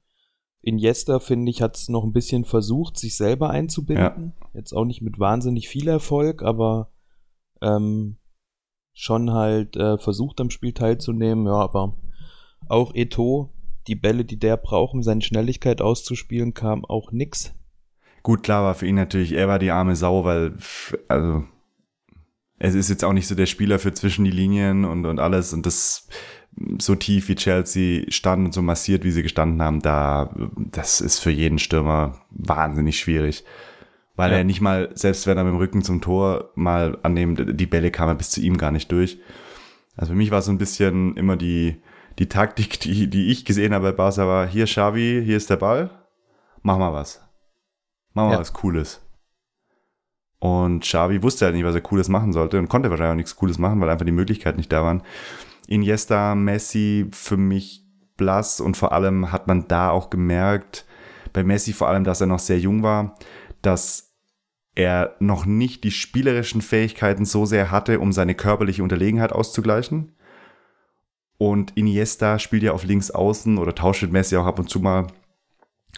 Iniesta, finde ich, hat es noch ein bisschen versucht, sich selber einzubinden. Ja. Jetzt auch nicht mit wahnsinnig viel Erfolg, aber ähm, schon halt äh, versucht am Spiel teilzunehmen. Ja, aber auch Eto, die Bälle, die der braucht, um seine Schnelligkeit auszuspielen, kam auch nix. Gut, klar war für ihn natürlich, er war die arme Sau, weil, also es ist jetzt auch nicht so der Spieler für zwischen die Linien und, und alles und das so tief wie Chelsea stand und so massiert, wie sie gestanden haben, da, das ist für jeden Stürmer wahnsinnig schwierig. Weil ja. er nicht mal, selbst wenn er mit dem Rücken zum Tor mal annehmen, die Bälle kamen bis zu ihm gar nicht durch. Also für mich war so ein bisschen immer die, die Taktik, die, die ich gesehen habe bei Barca war, hier Xavi, hier ist der Ball, mach mal was. Mach mal ja. was Cooles. Und Xavi wusste halt nicht, was er Cooles machen sollte und konnte wahrscheinlich auch nichts Cooles machen, weil einfach die Möglichkeiten nicht da waren. Iniesta, Messi für mich blass und vor allem hat man da auch gemerkt, bei Messi vor allem, dass er noch sehr jung war, dass er noch nicht die spielerischen Fähigkeiten so sehr hatte, um seine körperliche Unterlegenheit auszugleichen. Und Iniesta spielt ja auf links außen oder tauscht mit Messi auch ab und zu mal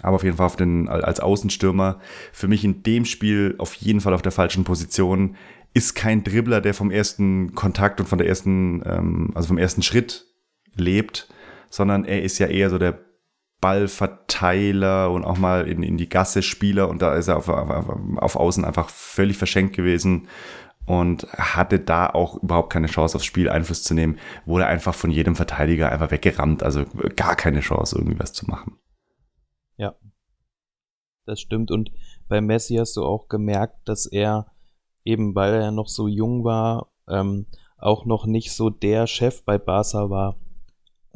aber auf jeden Fall auf den, als Außenstürmer. Für mich in dem Spiel auf jeden Fall auf der falschen Position. Ist kein Dribbler, der vom ersten Kontakt und von der ersten, ähm, also vom ersten Schritt lebt, sondern er ist ja eher so der Ballverteiler und auch mal in, in die Gasse Spieler und da ist er auf, auf, auf Außen einfach völlig verschenkt gewesen und hatte da auch überhaupt keine Chance aufs Spiel Einfluss zu nehmen, wurde einfach von jedem Verteidiger einfach weggerammt, also gar keine Chance irgendwie was zu machen. Ja. Das stimmt. Und bei Messi hast du auch gemerkt, dass er eben, weil er noch so jung war, ähm, auch noch nicht so der Chef bei Barca war.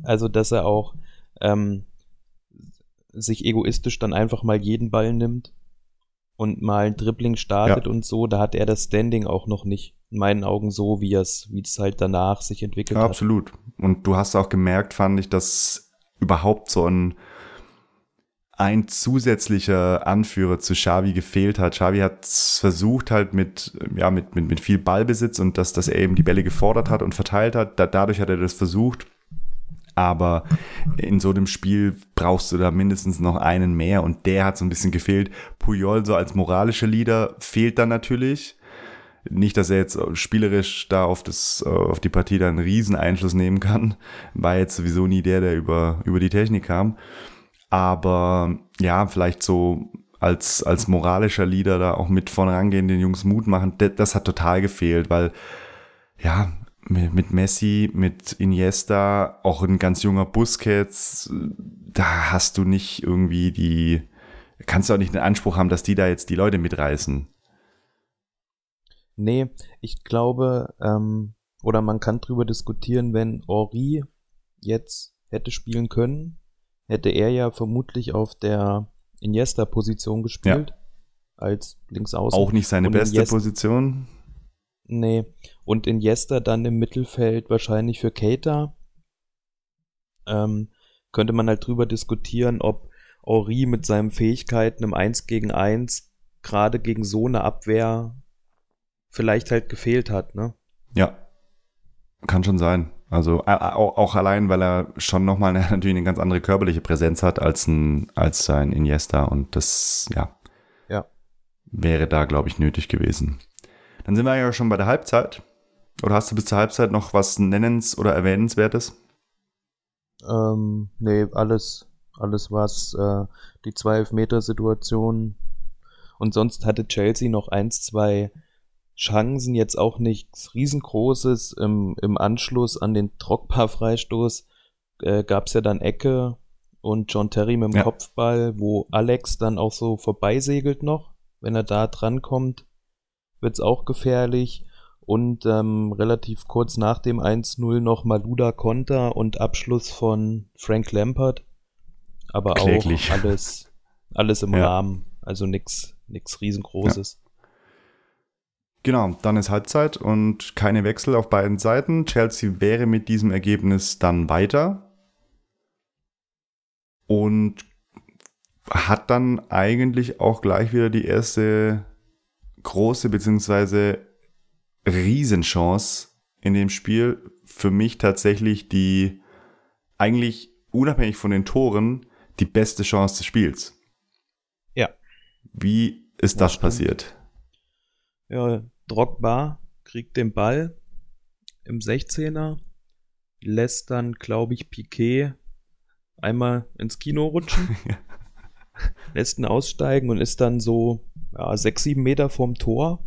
Also, dass er auch ähm, sich egoistisch dann einfach mal jeden Ball nimmt und mal ein Dribbling startet ja. und so, da hat er das Standing auch noch nicht in meinen Augen so, wie es, wie es halt danach sich entwickelt ja, hat. Absolut. Und du hast auch gemerkt, fand ich, dass überhaupt so ein ein zusätzlicher Anführer zu Xavi gefehlt hat. Xavi hat versucht halt mit, ja, mit, mit, mit viel Ballbesitz und dass, dass er eben die Bälle gefordert hat und verteilt hat. Da, dadurch hat er das versucht. Aber in so einem Spiel brauchst du da mindestens noch einen mehr und der hat so ein bisschen gefehlt. Puyol so als moralischer Leader fehlt dann natürlich. Nicht, dass er jetzt spielerisch da auf, das, auf die Partie dann einen riesen Einfluss nehmen kann. War jetzt sowieso nie der, der über, über die Technik kam. Aber ja, vielleicht so als, als moralischer Leader da auch mit vorne rangehen, den Jungs Mut machen, das, das hat total gefehlt, weil ja, mit, Messi, mit Iniesta, auch ein ganz junger Busquets, da hast du nicht irgendwie die, kannst du auch nicht den Anspruch haben, dass die da jetzt die Leute mitreißen. Nee, ich glaube, ähm, oder man kann drüber diskutieren, wenn Ori jetzt hätte spielen können, hätte er ja vermutlich auf der Iniesta-Position gespielt. Ja. Als Linksaußen. Auch nicht seine und beste Iniesta, Position. Nee. Und Iniesta dann im Mittelfeld wahrscheinlich für Keita. Ähm, könnte man halt drüber diskutieren, ob Ori mit seinen Fähigkeiten im 1 gegen 1 gerade gegen so eine Abwehr vielleicht halt gefehlt hat, ne? Ja. Kann schon sein. Also auch, auch allein, weil er schon nochmal natürlich eine ganz andere körperliche Präsenz hat als ein, als sein Iniesta und das, ja, ja. wäre da, glaube ich, nötig gewesen. Dann sind wir ja schon bei der Halbzeit. Oder hast du bis zur Halbzeit noch was Nennens- oder Erwähnenswertes? Ähm, nee, alles, alles was äh, die zwei Elfmeter-Situation und sonst hatte Chelsea noch eins, zwei Chancen jetzt auch nichts riesengroßes. Im, im Anschluss an den Drogba-Freistoß äh, gab es ja dann Ecke und John Terry mit dem Ja. Kopfball, wo Alex dann auch so vorbeisegelt noch. Wenn er da drankommt, wird's auch gefährlich. Und ähm, relativ kurz nach dem 1-0 noch Maluda Konter und Abschluss von Frank Lampard. Aber Kläglich. auch alles, alles im Ja. Rahmen. Also nix, nix riesengroßes. Genau, dann ist Halbzeit und keine Wechsel auf beiden Seiten. Chelsea wäre mit diesem Ergebnis dann weiter und hat dann eigentlich auch gleich wieder die erste große beziehungsweise Riesenchance in dem Spiel. Für mich tatsächlich die eigentlich unabhängig von den Toren die beste Chance des Spiels. Ja. Wie ist das stimmt. passiert? Ja, Drogba kriegt den Ball im 16er, lässt dann, glaube ich, Piquet einmal ins Kino rutschen, lässt ihn aussteigen und ist dann so ja, sechs, sieben Meter vom Tor.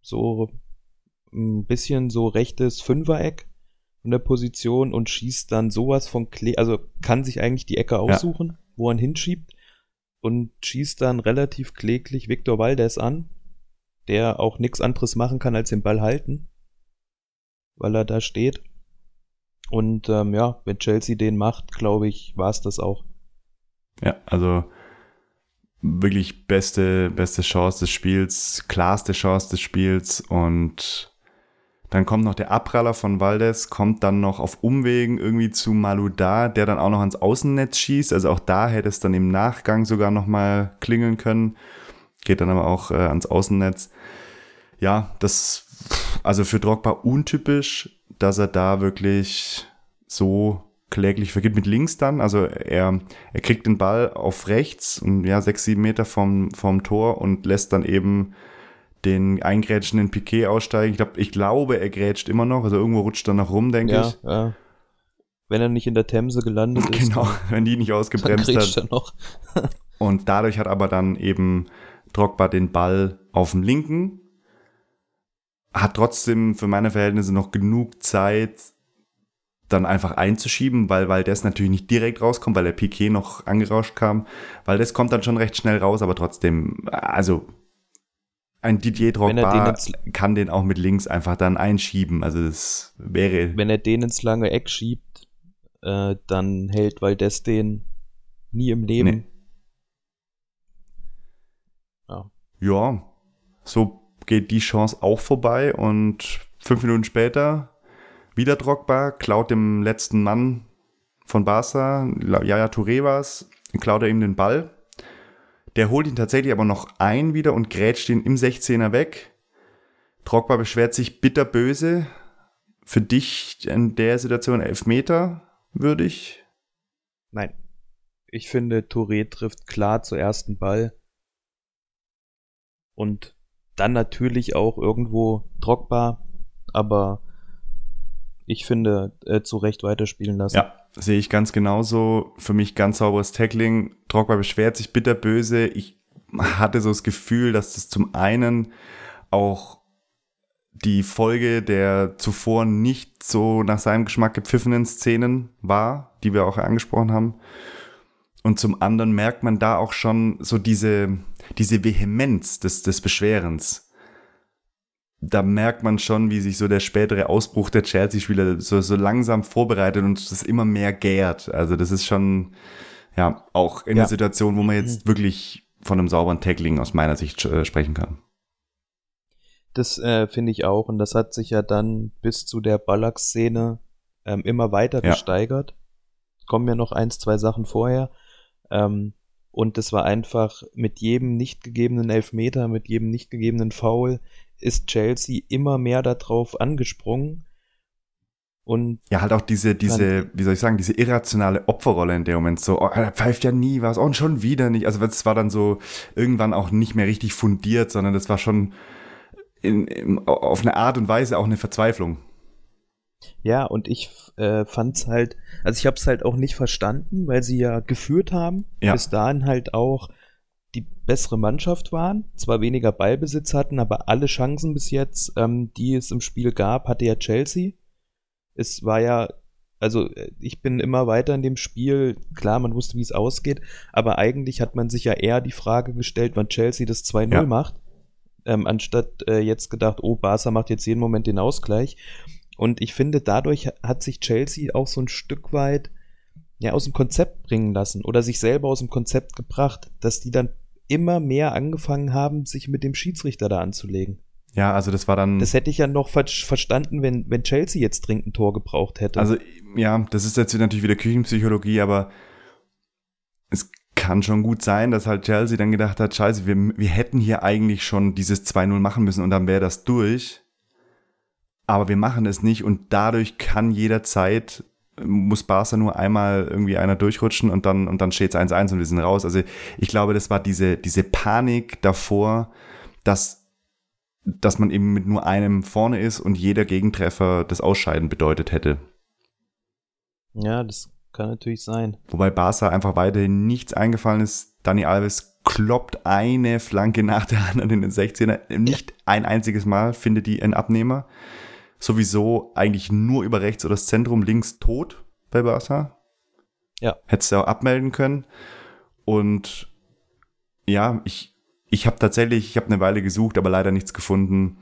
So ein bisschen so rechtes Fünfereck in der Position und schießt dann sowas von Kle also kann sich eigentlich die Ecke aussuchen, wo er hinschiebt und schießt dann relativ kläglich Victor Valdez an, der auch nichts anderes machen kann als den Ball halten, weil er da steht. Und ähm, ja, wenn Chelsea den macht, glaube ich, war es das auch. Ja, also wirklich beste, beste Chance des Spiels, klarste Chance des Spiels und dann kommt noch der Abpraller von Valdes, kommt dann noch auf Umwegen irgendwie zu Maluda, der dann auch noch ans Außennetz schießt. Also auch da hätte es dann im Nachgang sogar nochmal klingeln können. Geht dann aber auch äh, ans Außennetz. Ja, das, also für Drogba untypisch, dass er da wirklich so kläglich vergibt mit links dann. Also er, er kriegt den Ball auf rechts und ja, sechs, sieben Meter vom, vom Tor und lässt dann eben den eingrätschenden Piquet aussteigen. Ich, glaub, ich glaube, er grätscht immer noch. Also irgendwo rutscht er noch rum, denke Ja, ich. ja. Wenn er nicht in der Themse gelandet ist, Genau, wenn die nicht ausgebremst hat. er noch. Und dadurch hat aber dann eben Drogba den Ball auf dem linken. Hat trotzdem für meine Verhältnisse noch genug Zeit, dann einfach einzuschieben, weil, weil das natürlich nicht direkt rauskommt, weil der Piquet noch angerauscht kam. Weil das kommt dann schon recht schnell raus, aber trotzdem, also ein Didier er den Drogba kann den auch mit links einfach dann einschieben. Also das wäre Wenn er den ins lange Eck schiebt, äh, dann hält Valdez den nie im Leben. Nee. Ja. Ja, so geht die Chance auch vorbei und fünf Minuten später wieder Drogba, klaut dem letzten Mann von Barca, Yaya Touré war's, klaut er ihm den Ball. Der holt ihn tatsächlich aber noch ein wieder und grätscht ihn im 16er weg. Drogba beschwert sich bitterböse. Für dich in der Situation Elfmeter würdig? Nein. Ich finde, Touré trifft klar zuerst den Ball. Und dann natürlich auch irgendwo Drogba, aber ich finde, äh, zu Recht weiterspielen lassen. Ja, sehe ich ganz genauso. Für mich ganz sauberes Tackling. Drogba beschwert sich bitterböse. Ich hatte so das Gefühl, dass das zum einen auch die Folge der zuvor nicht so nach seinem Geschmack gepfiffenen Szenen war, die wir auch angesprochen haben. Und zum anderen merkt man da auch schon so diese, diese Vehemenz des, des Beschwerens da merkt man schon, wie sich so der spätere Ausbruch der Chelsea-Spieler so, so langsam vorbereitet und das immer mehr gärt. Also das ist schon, ja, auch in Ja. der Situation, wo man jetzt wirklich von einem sauberen Tackling aus meiner Sicht äh, sprechen kann. Das äh, finde ich auch. Und das hat sich ja dann bis zu der Ballack-Szene ähm, immer weiter Ja. gesteigert. Kommen ja noch eins, zwei Sachen vorher. Ähm, und das war einfach mit jedem nicht gegebenen Elfmeter, mit jedem nicht gegebenen Foul ist Chelsea immer mehr darauf angesprungen. Und Ja, halt auch diese, diese, wie soll ich sagen, diese irrationale Opferrolle in dem Moment. So, oh, er pfeift ja nie was und schon wieder nicht. Also das war dann so irgendwann auch nicht mehr richtig fundiert, sondern das war schon in, in, auf eine Art und Weise auch eine Verzweiflung. ja, und ich äh, fand's halt, also ich habe es halt auch nicht verstanden, weil sie ja geführt haben. Ja. Bis dahin halt auch die bessere Mannschaft waren, zwar weniger Ballbesitz hatten, aber alle Chancen bis jetzt, ähm, die es im Spiel gab, hatte ja Chelsea. Es war ja, also äh, ich bin immer weiter in dem Spiel, klar, man wusste, wie es ausgeht, aber eigentlich hat man sich ja eher die Frage gestellt, wann Chelsea das 2-0 Ja. macht, ähm, anstatt äh, jetzt gedacht, oh, Barca macht jetzt jeden Moment den Ausgleich. Und ich finde, dadurch hat sich Chelsea auch so ein Stück weit ja, aus dem Konzept bringen lassen oder sich selber aus dem Konzept gebracht, dass die dann immer mehr angefangen haben, sich mit dem Schiedsrichter da anzulegen. Ja, also das war dann. Das hätte ich ja noch ver verstanden, wenn, wenn Chelsea jetzt dringend ein Tor gebraucht hätte. Also, ja, das ist jetzt natürlich wieder Küchenpsychologie, aber es kann schon gut sein, dass halt Chelsea dann gedacht hat, scheiße, wir, wir hätten hier eigentlich schon dieses 2-0 machen müssen und dann wäre das durch. Aber wir machen es nicht und dadurch kann jederzeit, muss Barca nur einmal irgendwie einer durchrutschen und dann, und dann steht es 1-1 und wir sind raus. Also ich glaube, das war diese, diese Panik davor, dass, dass man eben mit nur einem vorne ist und jeder Gegentreffer das Ausscheiden bedeutet hätte. ja, das kann natürlich sein. Wobei Barca einfach weiterhin nichts eingefallen ist. Dani Alves kloppt eine Flanke nach der anderen in den 16er. Nicht ein einziges Mal findet die einen Abnehmer. Sowieso eigentlich nur über rechts oder das Zentrum links tot bei Barca. Ja. Hättest du auch abmelden können. Und ja, ich, ich habe tatsächlich, ich habe eine Weile gesucht, aber leider nichts gefunden,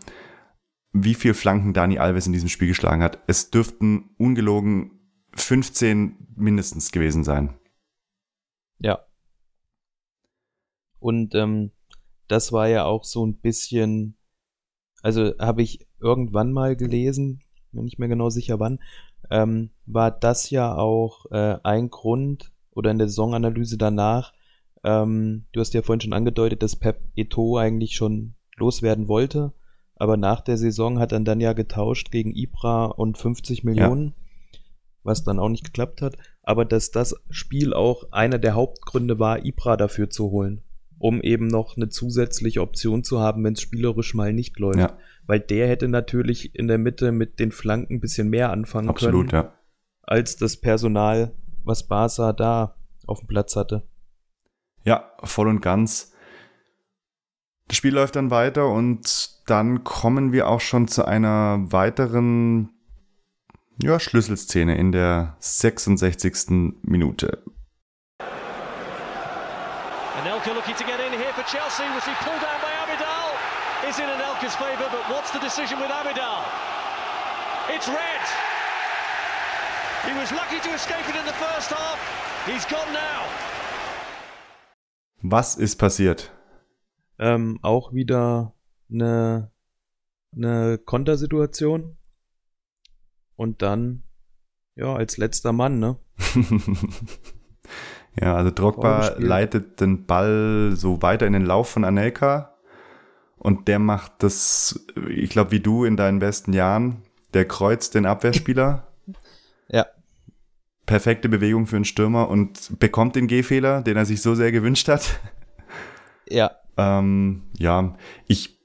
wie viel Flanken Dani Alves in diesem Spiel geschlagen hat. Es dürften ungelogen 15 mindestens gewesen sein. Ja. Und ähm, das war ja auch so ein bisschen, also habe ich irgendwann mal gelesen, bin nicht mehr genau sicher wann, ähm, war das ja auch äh, ein Grund oder in der Saisonanalyse danach, ähm, du hast ja vorhin schon angedeutet, dass Pep Eto eigentlich schon loswerden wollte, aber nach der Saison hat er dann ja getauscht gegen Ibra und 50 Millionen, was dann auch nicht geklappt hat, aber dass das Spiel auch einer der Hauptgründe war, Ibra dafür zu holen, um eben noch eine zusätzliche Option zu haben, wenn es spielerisch mal nicht läuft. Ja. Weil der hätte natürlich in der Mitte mit den Flanken ein bisschen mehr anfangen Absolut, können, ja. als das Personal, was Barca da auf dem Platz hatte. Ja, voll und ganz. Das Spiel läuft dann weiter und dann kommen wir auch schon zu einer weiteren ja, Schlüsselszene in der 66. Minute. Anelka looking to get in here for Chelsea. Was he pulled down by Abidal? Is in Anelka's favour, but what's the decision with Abidal? It's red. He was lucky to escape it in the first half. He's gone now. Was ist passiert? Ähm, auch wieder eine, eine Kontersituation. Und dann, ja, als letzter Mann, ne? ja, also Drogba leitet den Ball so weiter in den Lauf von Anelka und der macht das, ich glaube, wie du in deinen besten Jahren, der kreuzt den Abwehrspieler. Ja. Perfekte Bewegung für einen Stürmer und bekommt den Gehfehler, den er sich so sehr gewünscht hat. Ja, Ähm, ja, ich,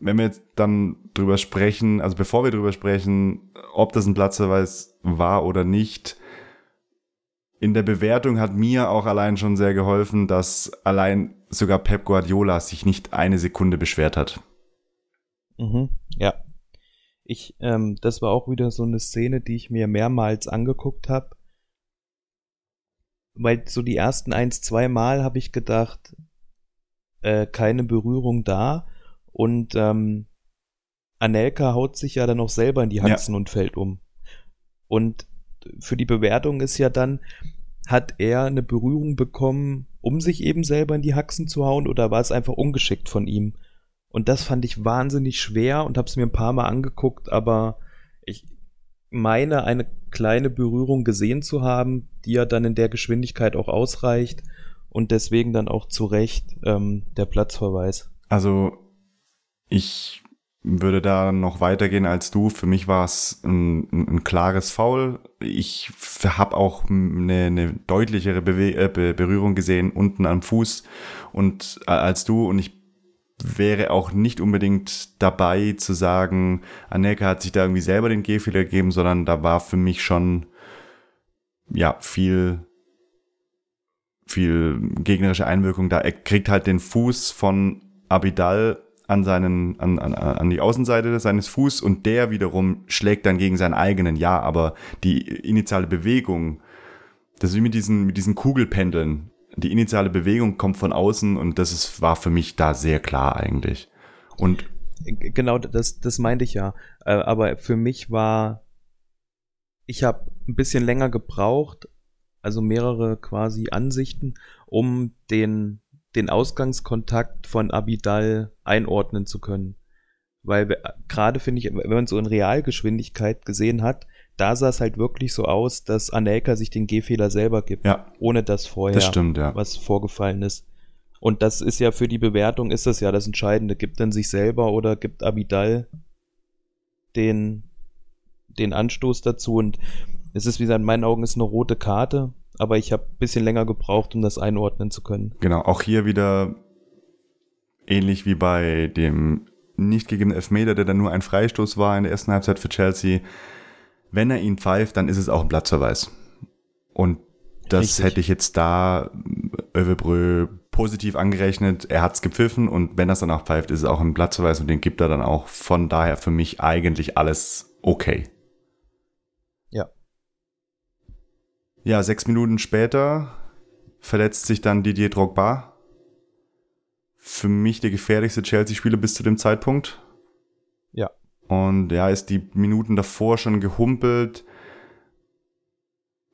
wenn wir jetzt dann drüber sprechen, also bevor wir drüber sprechen, ob das ein Platzverweis war oder nicht, in der Bewertung hat mir auch allein schon sehr geholfen, dass allein sogar Pep Guardiola sich nicht eine Sekunde beschwert hat. Mhm, ja. Ich, ähm, das war auch wieder so eine Szene, die ich mir mehrmals angeguckt habe. Weil so die ersten eins, zwei Mal habe ich gedacht, äh, keine Berührung da. Und ähm, Anelka haut sich ja dann auch selber in die Haxen und fällt um. Und für die Bewertung ist ja dann, hat er eine Berührung bekommen, um sich eben selber in die Haxen zu hauen, oder war es einfach ungeschickt von ihm? Und das fand ich wahnsinnig schwer und habe es mir ein paar Mal angeguckt, aber ich meine, eine kleine Berührung gesehen zu haben, die ja dann in der Geschwindigkeit auch ausreicht und deswegen dann auch zu Recht ähm, der Platzverweis. Also ich würde da noch weitergehen als du. Für mich war es ein, ein, ein klares Foul. Ich habe auch eine, eine deutlichere Bewe äh, Be Berührung gesehen unten am Fuß und äh, als du und ich wäre auch nicht unbedingt dabei zu sagen, Anelka hat sich da irgendwie selber den Gehfehler gegeben, sondern da war für mich schon ja viel viel gegnerische Einwirkung da. Er kriegt halt den Fuß von Abidal an seinen, an, an, an die Außenseite seines Fuß und der wiederum schlägt dann gegen seinen eigenen, ja, aber die initiale Bewegung, das ist wie mit diesen, mit diesen Kugelpendeln. Die initiale Bewegung kommt von außen und das ist, war für mich da sehr klar eigentlich. Und genau, das, das meinte ich ja. Äh, aber für mich war, ich habe ein bisschen länger gebraucht, also mehrere quasi Ansichten, um den den Ausgangskontakt von Abidal einordnen zu können. Weil gerade finde ich, wenn man so in Realgeschwindigkeit gesehen hat, da sah es halt wirklich so aus, dass Anelka sich den Gehfehler selber gibt, ja, ohne dass vorher das stimmt, ja. was vorgefallen ist. Und das ist ja für die Bewertung ist das ja das Entscheidende. Gibt er sich selber oder gibt Abidal den, den Anstoß dazu? Und es ist, wie gesagt, in meinen Augen ist eine rote Karte aber ich habe ein bisschen länger gebraucht, um das einordnen zu können. Genau, auch hier wieder ähnlich wie bei dem nicht gegebenen Elfmeter, der dann nur ein Freistoß war in der ersten Halbzeit für Chelsea. Wenn er ihn pfeift, dann ist es auch ein Platzverweis. Und das Richtig. hätte ich jetzt da Övebrö positiv angerechnet. Er hat es gepfiffen und wenn er es dann auch pfeift, ist es auch ein Platzverweis und den gibt er dann auch. Von daher für mich eigentlich alles okay. Ja, sechs Minuten später verletzt sich dann Didier Drogba. Für mich der gefährlichste Chelsea-Spieler bis zu dem Zeitpunkt. Ja. Und ja, ist die Minuten davor schon gehumpelt.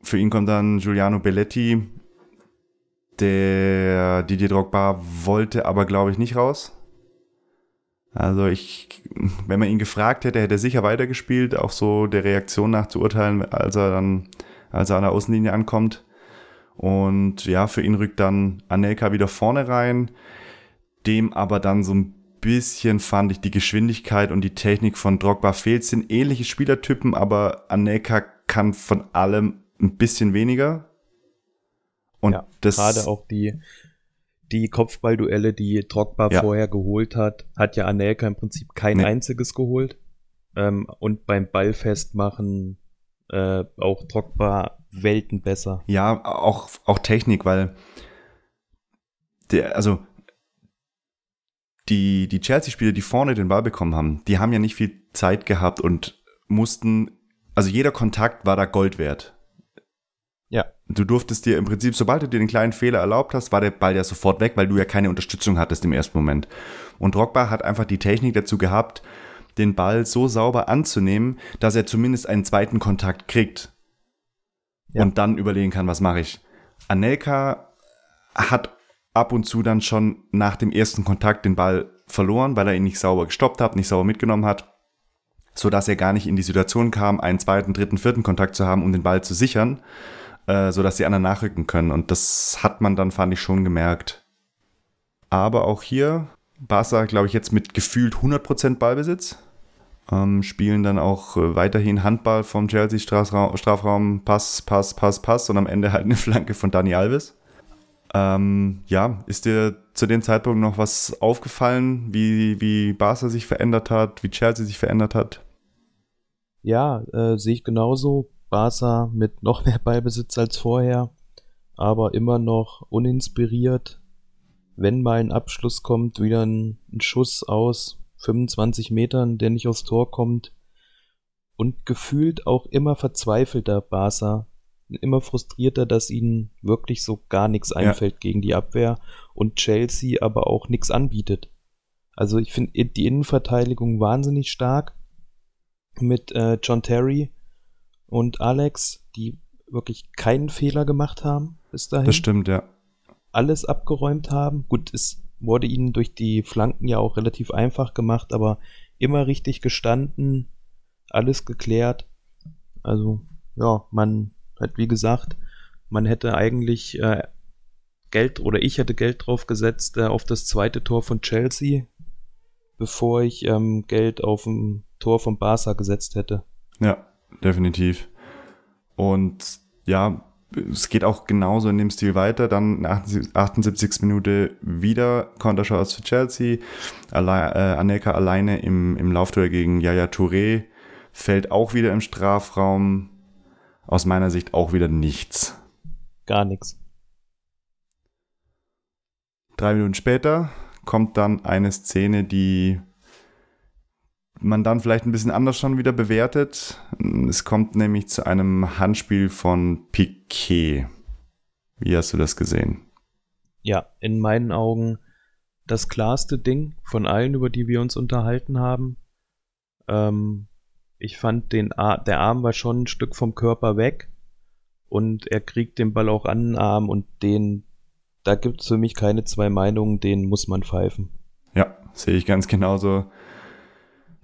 Für ihn kommt dann Giuliano Belletti. Der Didier Drogba wollte aber, glaube ich, nicht raus. Also ich, wenn man ihn gefragt hätte, hätte er sicher weitergespielt, auch so der Reaktion nach zu urteilen, als er dann als er an der Außenlinie ankommt. Und ja, für ihn rückt dann Anelka wieder vorne rein, dem aber dann so ein bisschen fand ich die Geschwindigkeit und die Technik von Drogba fehlt. sind ähnliche Spielertypen, aber Anelka kann von allem ein bisschen weniger. Und ja, das gerade auch die die Kopfballduelle, die Drogba ja. vorher geholt hat, hat ja Anelka im Prinzip kein nee. einziges geholt. Ähm, und beim Ballfestmachen äh, auch Drogba Welten besser. Ja, auch, auch Technik, weil der, also die, die Chelsea-Spieler, die vorne den Ball bekommen haben, die haben ja nicht viel Zeit gehabt und mussten, also jeder Kontakt war da Gold wert. Ja. Du durftest dir im Prinzip, sobald du dir den kleinen Fehler erlaubt hast, war der Ball ja sofort weg, weil du ja keine Unterstützung hattest im ersten Moment. Und Drogba hat einfach die Technik dazu gehabt, den Ball so sauber anzunehmen, dass er zumindest einen zweiten Kontakt kriegt. Ja. Und dann überlegen kann, was mache ich. Anelka hat ab und zu dann schon nach dem ersten Kontakt den Ball verloren, weil er ihn nicht sauber gestoppt hat, nicht sauber mitgenommen hat, so dass er gar nicht in die Situation kam, einen zweiten, dritten, vierten Kontakt zu haben, um den Ball zu sichern, äh, so dass die anderen nachrücken können. Und das hat man dann, fand ich, schon gemerkt. Aber auch hier Barca, glaube ich, jetzt mit gefühlt 100% Ballbesitz. Ähm, spielen dann auch äh, weiterhin Handball vom Chelsea Strafraum, Strafraum, Pass, Pass, Pass, Pass und am Ende halt eine Flanke von Dani Alves. Ähm, ja, ist dir zu dem Zeitpunkt noch was aufgefallen, wie, wie Barca sich verändert hat, wie Chelsea sich verändert hat? Ja, äh, sehe ich genauso. Barca mit noch mehr Ballbesitz als vorher, aber immer noch uninspiriert, wenn mal ein Abschluss kommt, wieder ein, ein Schuss aus 25 Metern, der nicht aufs Tor kommt. Und gefühlt auch immer verzweifelter Barca. Immer frustrierter, dass ihnen wirklich so gar nichts einfällt ja. gegen die Abwehr und Chelsea aber auch nichts anbietet. Also ich finde die Innenverteidigung wahnsinnig stark mit äh, John Terry und Alex, die wirklich keinen Fehler gemacht haben bis dahin. Das stimmt, ja alles abgeräumt haben. Gut, es wurde ihnen durch die Flanken ja auch relativ einfach gemacht, aber immer richtig gestanden, alles geklärt. Also, ja, man hat, wie gesagt, man hätte eigentlich äh, Geld oder ich hätte Geld drauf gesetzt äh, auf das zweite Tor von Chelsea, bevor ich ähm, Geld auf ein Tor von Barca gesetzt hätte. Ja, definitiv. Und ja, es geht auch genauso in dem Stil weiter. Dann in 78. Minute wieder Konterchance für Chelsea. Alle, äh, Anelka alleine im, im Laufduell gegen Yaya Touré. Fällt auch wieder im Strafraum. Aus meiner Sicht auch wieder nichts. Gar nichts. Drei Minuten später kommt dann eine Szene, die man dann vielleicht ein bisschen anders schon wieder bewertet. Es kommt nämlich zu einem Handspiel von Piquet. Wie hast du das gesehen? Ja, in meinen Augen das klarste Ding von allen, über die wir uns unterhalten haben. Ähm, ich fand, den Ar der Arm war schon ein Stück vom Körper weg und er kriegt den Ball auch an den Arm und den, da gibt es für mich keine zwei Meinungen, den muss man pfeifen. Ja, sehe ich ganz genauso.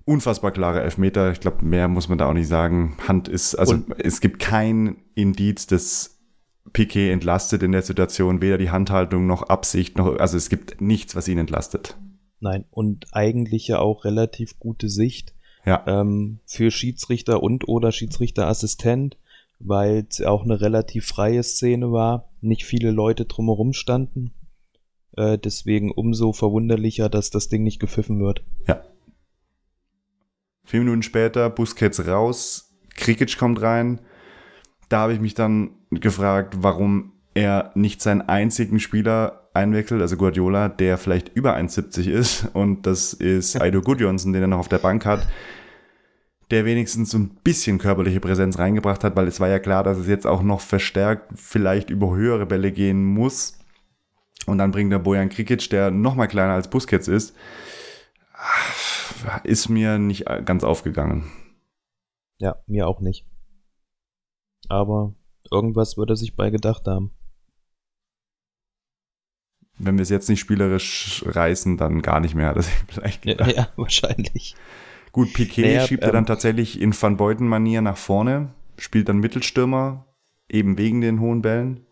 Unfassbar klare Elfmeter. Ich glaube, mehr muss man da auch nicht sagen. Hand ist, also und es gibt kein Indiz, das Piquet entlastet in der Situation, weder die Handhaltung noch Absicht, noch, also es gibt nichts, was ihn entlastet. Nein, und eigentlich ja auch relativ gute Sicht ja. ähm, für Schiedsrichter und oder Schiedsrichterassistent, weil es auch eine relativ freie Szene war, nicht viele Leute drumherum standen. Äh, deswegen umso verwunderlicher, dass das Ding nicht gepfiffen wird. Ja. Vier Minuten später, Busquets raus, Krikic kommt rein. Da habe ich mich dann gefragt, warum er nicht seinen einzigen Spieler einwechselt, also Guardiola, der vielleicht über 1,70 ist und das ist Aido Gudjonsson, den er noch auf der Bank hat, der wenigstens so ein bisschen körperliche Präsenz reingebracht hat, weil es war ja klar, dass es jetzt auch noch verstärkt vielleicht über höhere Bälle gehen muss. Und dann bringt der Bojan Krikic, der noch mal kleiner als Busquets ist, ist mir nicht ganz aufgegangen. Ja, mir auch nicht. Aber irgendwas würde er sich bei gedacht haben. Wenn wir es jetzt nicht spielerisch reißen, dann gar nicht mehr, hat er sich vielleicht gedacht. Ja, ja wahrscheinlich. Gut, Piquet naja, schiebt ähm, er dann tatsächlich in Van Beuten-Manier nach vorne, spielt dann Mittelstürmer, eben wegen den hohen Bällen.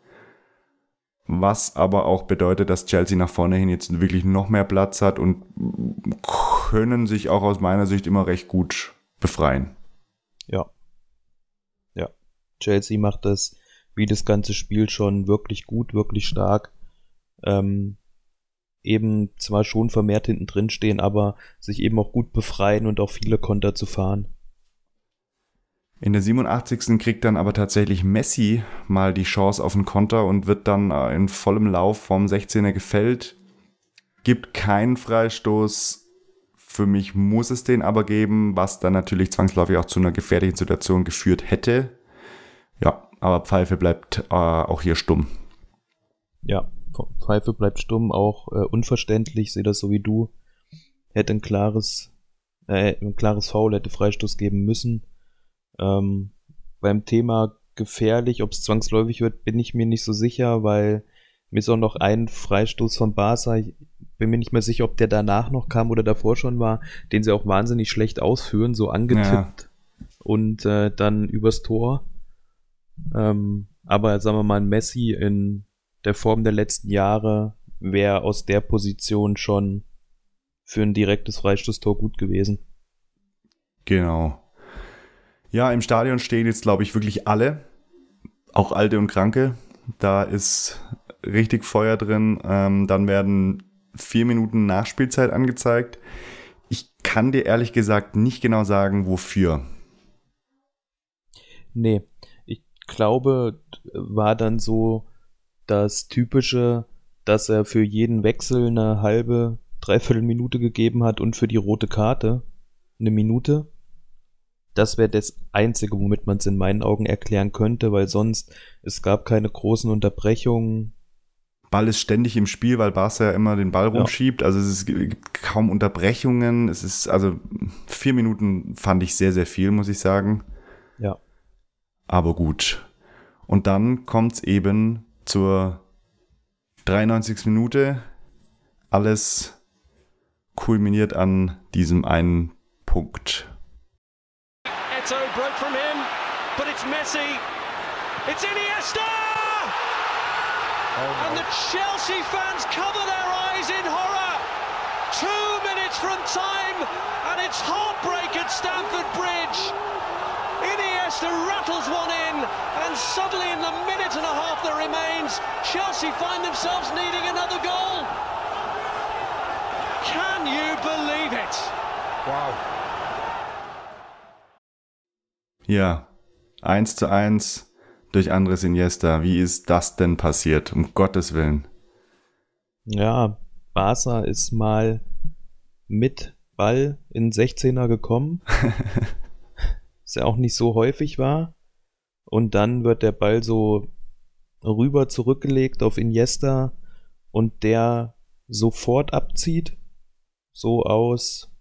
Was aber auch bedeutet, dass Chelsea nach vorne hin jetzt wirklich noch mehr Platz hat und können sich auch aus meiner Sicht immer recht gut befreien. Ja. Ja. Chelsea macht das wie das ganze Spiel schon wirklich gut, wirklich stark. Ähm, eben zwar schon vermehrt hinten drin stehen, aber sich eben auch gut befreien und auch viele Konter zu fahren. In der 87. kriegt dann aber tatsächlich Messi mal die Chance auf einen Konter und wird dann äh, in vollem Lauf vom 16er gefällt. Gibt keinen Freistoß. Für mich muss es den aber geben, was dann natürlich zwangsläufig auch zu einer gefährlichen Situation geführt hätte. Ja, aber Pfeife bleibt äh, auch hier stumm. Ja, Pfeife bleibt stumm, auch äh, unverständlich, sehe das so wie du. Hätte ein klares, äh, ein klares Foul, hätte Freistoß geben müssen. Ähm, beim Thema gefährlich, ob es zwangsläufig wird, bin ich mir nicht so sicher, weil mir ist auch noch ein Freistoß von Barca, ich bin mir nicht mehr sicher, ob der danach noch kam oder davor schon war, den sie auch wahnsinnig schlecht ausführen, so angetippt ja. und äh, dann übers Tor. Ähm, aber sagen wir mal, Messi in der Form der letzten Jahre wäre aus der Position schon für ein direktes Freistoßtor gut gewesen. Genau. Ja, im Stadion stehen jetzt, glaube ich, wirklich alle, auch Alte und Kranke. Da ist richtig Feuer drin. Ähm, dann werden vier Minuten Nachspielzeit angezeigt. Ich kann dir ehrlich gesagt nicht genau sagen, wofür. Nee, ich glaube, war dann so das Typische, dass er für jeden Wechsel eine halbe, dreiviertel Minute gegeben hat und für die rote Karte eine Minute. Das wäre das Einzige, womit man es in meinen Augen erklären könnte, weil sonst es gab keine großen Unterbrechungen. Ball ist ständig im Spiel, weil Barca ja immer den Ball rumschiebt. Ja. Also es gibt kaum Unterbrechungen. Es ist, also vier Minuten fand ich sehr, sehr viel, muss ich sagen. Ja. Aber gut. Und dann kommt es eben zur 93. Minute. Alles kulminiert an diesem einen Punkt. Messi. It's Iniesta! Oh, no. And the Chelsea fans cover their eyes in horror. Two minutes from time, and it's heartbreak at Stamford Bridge. Iniesta rattles one in, and suddenly in the minute and a half that remains, Chelsea find themselves needing another goal. Can you believe it? Wow. Ja, 1 zu 1 durch Andres Iniesta. Wie ist das denn passiert? Um Gottes Willen. Ja, Barca ist mal mit Ball in 16er gekommen. Was ja auch nicht so häufig war. Und dann wird der Ball so rüber zurückgelegt auf Iniesta und der sofort abzieht. So aus,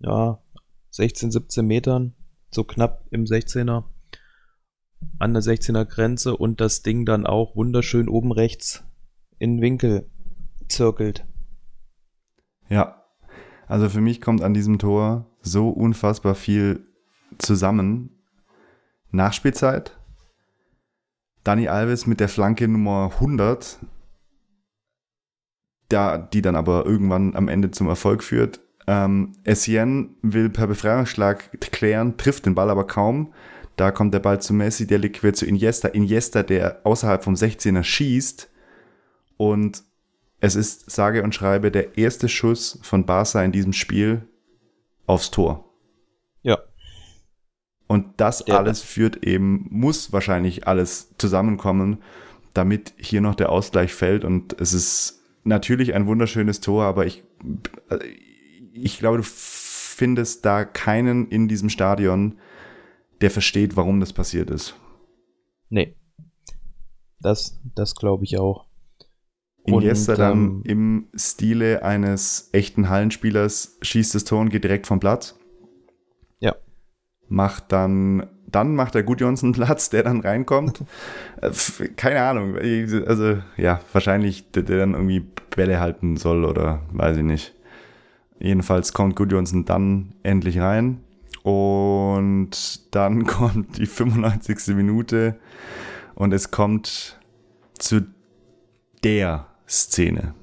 ja, 16, 17 Metern, so knapp im 16er, an der 16er Grenze und das Ding dann auch wunderschön oben rechts in Winkel zirkelt. Ja, also für mich kommt an diesem Tor so unfassbar viel zusammen. Nachspielzeit. Dani Alves mit der Flanke Nummer 100, da, die dann aber irgendwann am Ende zum Erfolg führt. Ähm, Essien will per Befreiungsschlag klären, trifft den Ball aber kaum. Da kommt der Ball zu Messi, der liquiert zu Iniesta. Iniesta, der außerhalb vom 16er schießt. Und es ist, sage und schreibe, der erste Schuss von Barca in diesem Spiel aufs Tor. Ja. Und das Der- alles führt eben, muss wahrscheinlich alles zusammenkommen, damit hier noch der Ausgleich fällt. Und es ist natürlich ein wunderschönes Tor, aber ich, ich glaube, du findest da keinen in diesem Stadion, der versteht, warum das passiert ist. Nee. Das, das glaube ich auch. Iniesta dann ähm, im Stile eines echten Hallenspielers schießt das Tor und geht direkt vom Platz. Ja. Macht dann, dann macht der Gudjonsson Platz, der dann reinkommt. Äh, Keine Ahnung. Also, ja, wahrscheinlich der, der dann irgendwie Bälle halten soll oder weiß ich nicht. Jedenfalls kommt Gudjonsson dann endlich rein. Und dann kommt die 95. Minute und es kommt zu der Szene.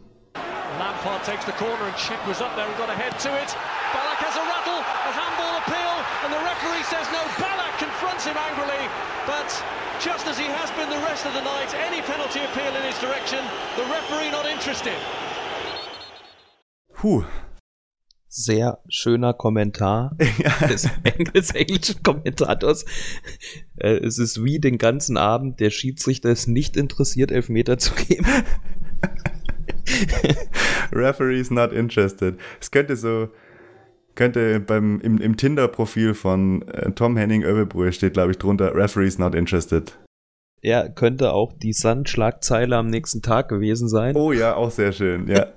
Lampard takes the corner and Chick was up there and got a head to it. Ballack has a rattle, a handball appeal, and the referee says no. Ballack confronts him angrily, but just as he has been the rest of the night, any penalty appeal in his direction, the referee not interested. Puh. Sehr schöner Kommentar des, des englischen Kommentators. Äh, es ist wie den ganzen Abend, der Schiedsrichter ist nicht interessiert, Elfmeter zu geben. Referees not interested. Es könnte so, könnte beim, im, im Tinder-Profil von äh, Tom Henning Övebrühe steht, glaube ich, drunter, Referees not interested. Er könnte auch die Sun-Schlagzeile am nächsten Tag gewesen sein. Oh ja, auch sehr schön, ja.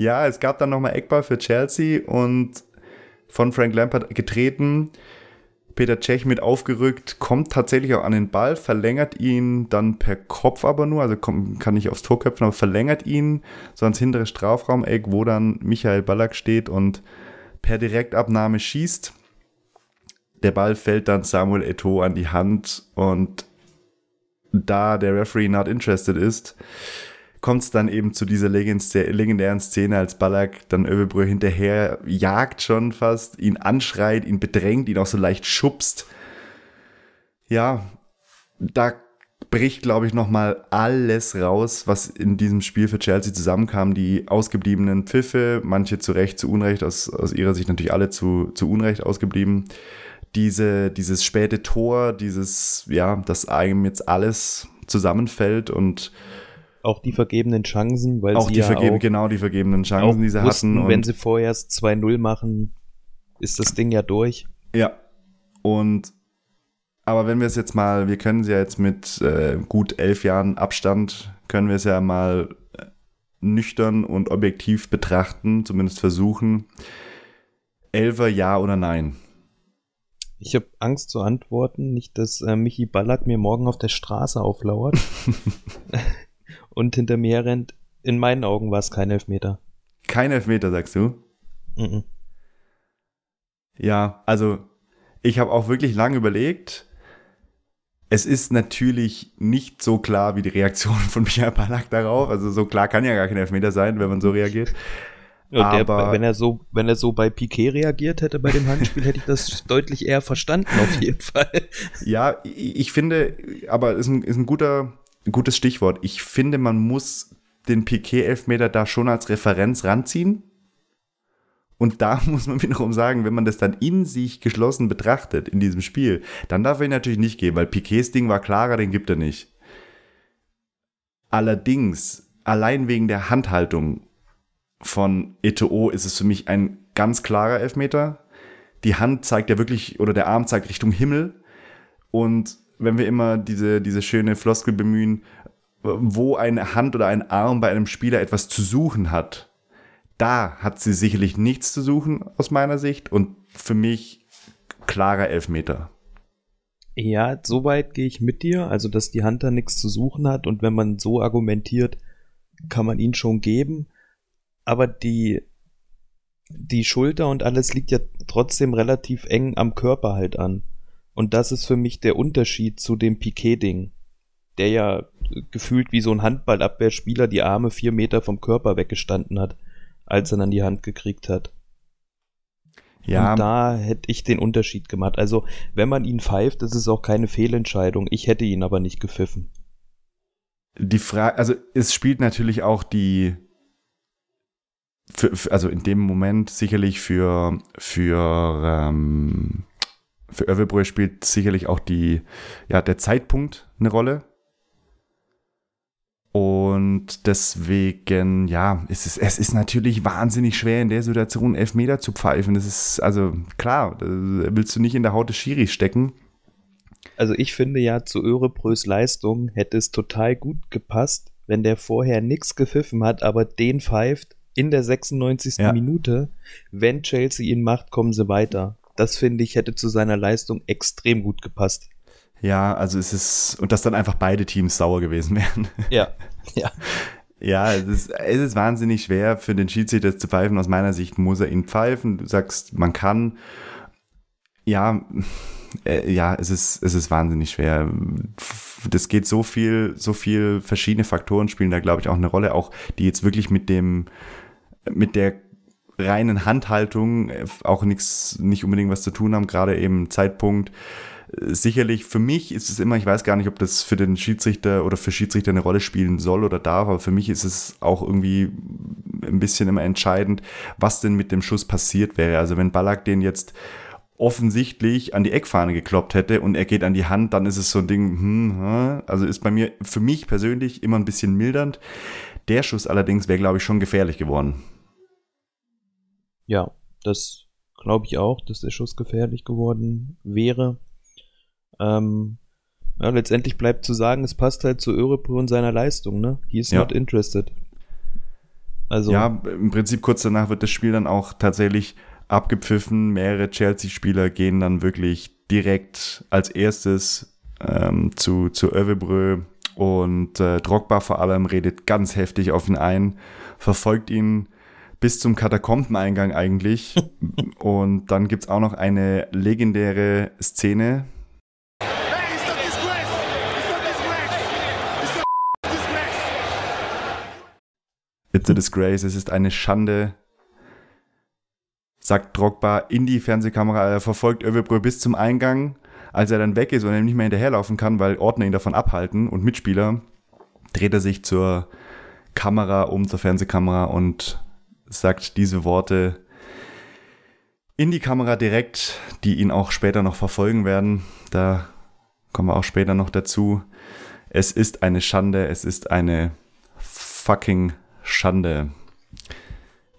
ja, es gab dann nochmal Eckball für Chelsea und von Frank Lampard getreten. Peter Cech mit aufgerückt, kommt tatsächlich auch an den Ball, verlängert ihn dann per Kopf aber nur, also kommt, kann nicht aufs Tor köpfen, aber verlängert ihn so ans hintere Strafraumeck, wo dann Michael Ballack steht und per Direktabnahme schießt. Der Ball fällt dann Samuel Eto'o an die Hand und da der Referee not interested ist, kommt es dann eben zu dieser legend- legendären Szene, als Ballack dann Övebrö hinterher jagt schon fast, ihn anschreit, ihn bedrängt, ihn auch so leicht schubst. Ja, da bricht, glaube ich, nochmal alles raus, was in diesem Spiel für Chelsea zusammenkam. Die ausgebliebenen Pfiffe, manche zu Recht, zu Unrecht, aus, aus ihrer Sicht natürlich alle zu, zu Unrecht ausgeblieben. Diese, dieses späte Tor, dieses, ja, dass einem jetzt alles zusammenfällt und Auch die vergebenen Chancen, weil auch sie die ja vergeben, auch, genau die vergebenen Chancen, die sie wussten, hatten. wenn Und, sie vorher erst 2-0 machen, ist das Ding ja durch. ja. Und aber wenn wir es jetzt mal, wir können es ja jetzt mit äh, gut elf Jahren Abstand, können wir es ja mal äh, nüchtern und objektiv betrachten, zumindest versuchen. Elfer ja oder nein? Ich habe Angst zu antworten, nicht, dass äh, Michi Ballack mir morgen auf der Straße auflauert und hinter mir rennt. In meinen Augen war es kein Elfmeter. Kein Elfmeter, sagst du? Mhm. Ja, also ich habe auch wirklich lange überlegt. Es ist natürlich nicht so klar wie die Reaktion von Michael Ballack darauf. Also so klar kann ja gar kein Elfmeter sein, wenn man so reagiert. Ja, der, Aber- wenn er so, wenn er so bei Piquet reagiert hätte bei dem Handspiel, hätte ich das deutlich eher verstanden, auf jeden Fall. Ja, ich ich finde, aber ist ein, ist ein guter, gutes Stichwort. Ich finde, man muss den Piquet-Elfmeter da schon als Referenz ranziehen. Und da muss man wiederum sagen, wenn man das dann in sich geschlossen betrachtet in diesem Spiel, dann darf er ihn natürlich nicht geben, weil Piquets Ding war klarer, den gibt er nicht. Allerdings, allein wegen der Handhaltung von Eto'o ist es für mich ein ganz klarer Elfmeter. Die Hand zeigt ja wirklich, oder der Arm zeigt Richtung Himmel. Und wenn wir immer diese, diese schöne Floskel bemühen, wo eine Hand oder ein Arm bei einem Spieler etwas zu suchen hat, da hat sie sicherlich nichts zu suchen aus meiner Sicht und für mich klarer Elfmeter. Ja, soweit gehe ich mit dir, also dass die Hand da nichts zu suchen hat und wenn man so argumentiert, kann man ihn schon geben, aber die die Schulter und alles liegt ja trotzdem relativ eng am Körper halt an. Und das ist für mich der Unterschied zu dem Piquet-Ding, der ja gefühlt wie so ein Handballabwehrspieler die Arme vier Meter vom Körper weggestanden hat, als er dann die Hand gekriegt hat. Ja. Und da hätte ich den Unterschied gemacht. Also, wenn man ihn pfeift, ist es auch keine Fehlentscheidung. Ich hätte ihn aber nicht gepfiffen. Die Frage, also es spielt natürlich auch die, für, also in dem Moment sicherlich für, für, ähm, für Övebrö spielt sicherlich auch die, ja, der Zeitpunkt eine Rolle. Und deswegen, ja, es ist, es ist natürlich wahnsinnig schwer, in der Situation Elfmeter zu pfeifen. Das ist, also klar, willst du nicht in der Haut des Schiris stecken. Also ich finde ja, zu Örebrös Leistung hätte es total gut gepasst, wenn der vorher nichts gepfiffen hat, aber den pfeift in der 96. Ja. Minute. Wenn Chelsea ihn macht, kommen sie weiter. Das finde ich hätte zu seiner Leistung extrem gut gepasst. Ja, also es ist, und dass dann einfach beide Teams sauer gewesen wären. Ja, ja. Ja, es ist, es ist wahnsinnig schwer für den Schiedsrichter zu pfeifen. Aus meiner Sicht muss er ihn pfeifen. Du sagst, man kann. Ja, äh, ja, es ist, es ist wahnsinnig schwer. Das geht so viel, so viel verschiedene Faktoren spielen da, glaube ich, auch eine Rolle, auch die jetzt wirklich mit dem, mit der reinen Handhaltung äh, auch nichts, nicht unbedingt was zu tun haben, gerade eben Zeitpunkt, sicherlich für mich ist es immer, ich weiß gar nicht, ob das für den Schiedsrichter oder für Schiedsrichter eine Rolle spielen soll oder darf, aber für mich ist es auch irgendwie ein bisschen immer entscheidend, was denn mit dem Schuss passiert wäre. Also wenn Ballack den jetzt offensichtlich an die Eckfahne gekloppt hätte und er geht an die Hand, dann ist es so ein Ding, hm, also ist bei mir, für mich persönlich immer ein bisschen mildernd. Der Schuss allerdings wäre, glaube ich, schon gefährlich geworden. Ja, das glaube ich auch, dass der Schuss gefährlich geworden wäre. Ähm, ja, letztendlich bleibt zu sagen, es passt halt zu Örebro und seiner Leistung, ne? He is ja. not interested. Also. Ja, im Prinzip kurz danach wird das Spiel dann auch tatsächlich abgepfiffen. Mehrere Chelsea-Spieler gehen dann wirklich direkt als erstes ähm, zu, zu Övebrö und äh, Drogba vor allem redet ganz heftig auf ihn ein, verfolgt ihn bis zum Katakombeneingang eigentlich. und dann gibt es auch noch eine legendäre Szene, It's a disgrace, es ist eine Schande, sagt Drogba in die Fernsehkamera. Er verfolgt Övebrö bis zum Eingang. Als er dann weg ist und er nicht mehr hinterherlaufen kann, weil Ordner ihn davon abhalten und Mitspieler, dreht er sich zur Kamera um, zur Fernsehkamera und sagt diese Worte in die Kamera direkt, die ihn auch später noch verfolgen werden. Da kommen wir auch später noch dazu. Es ist eine Schande, es ist eine fucking Schande.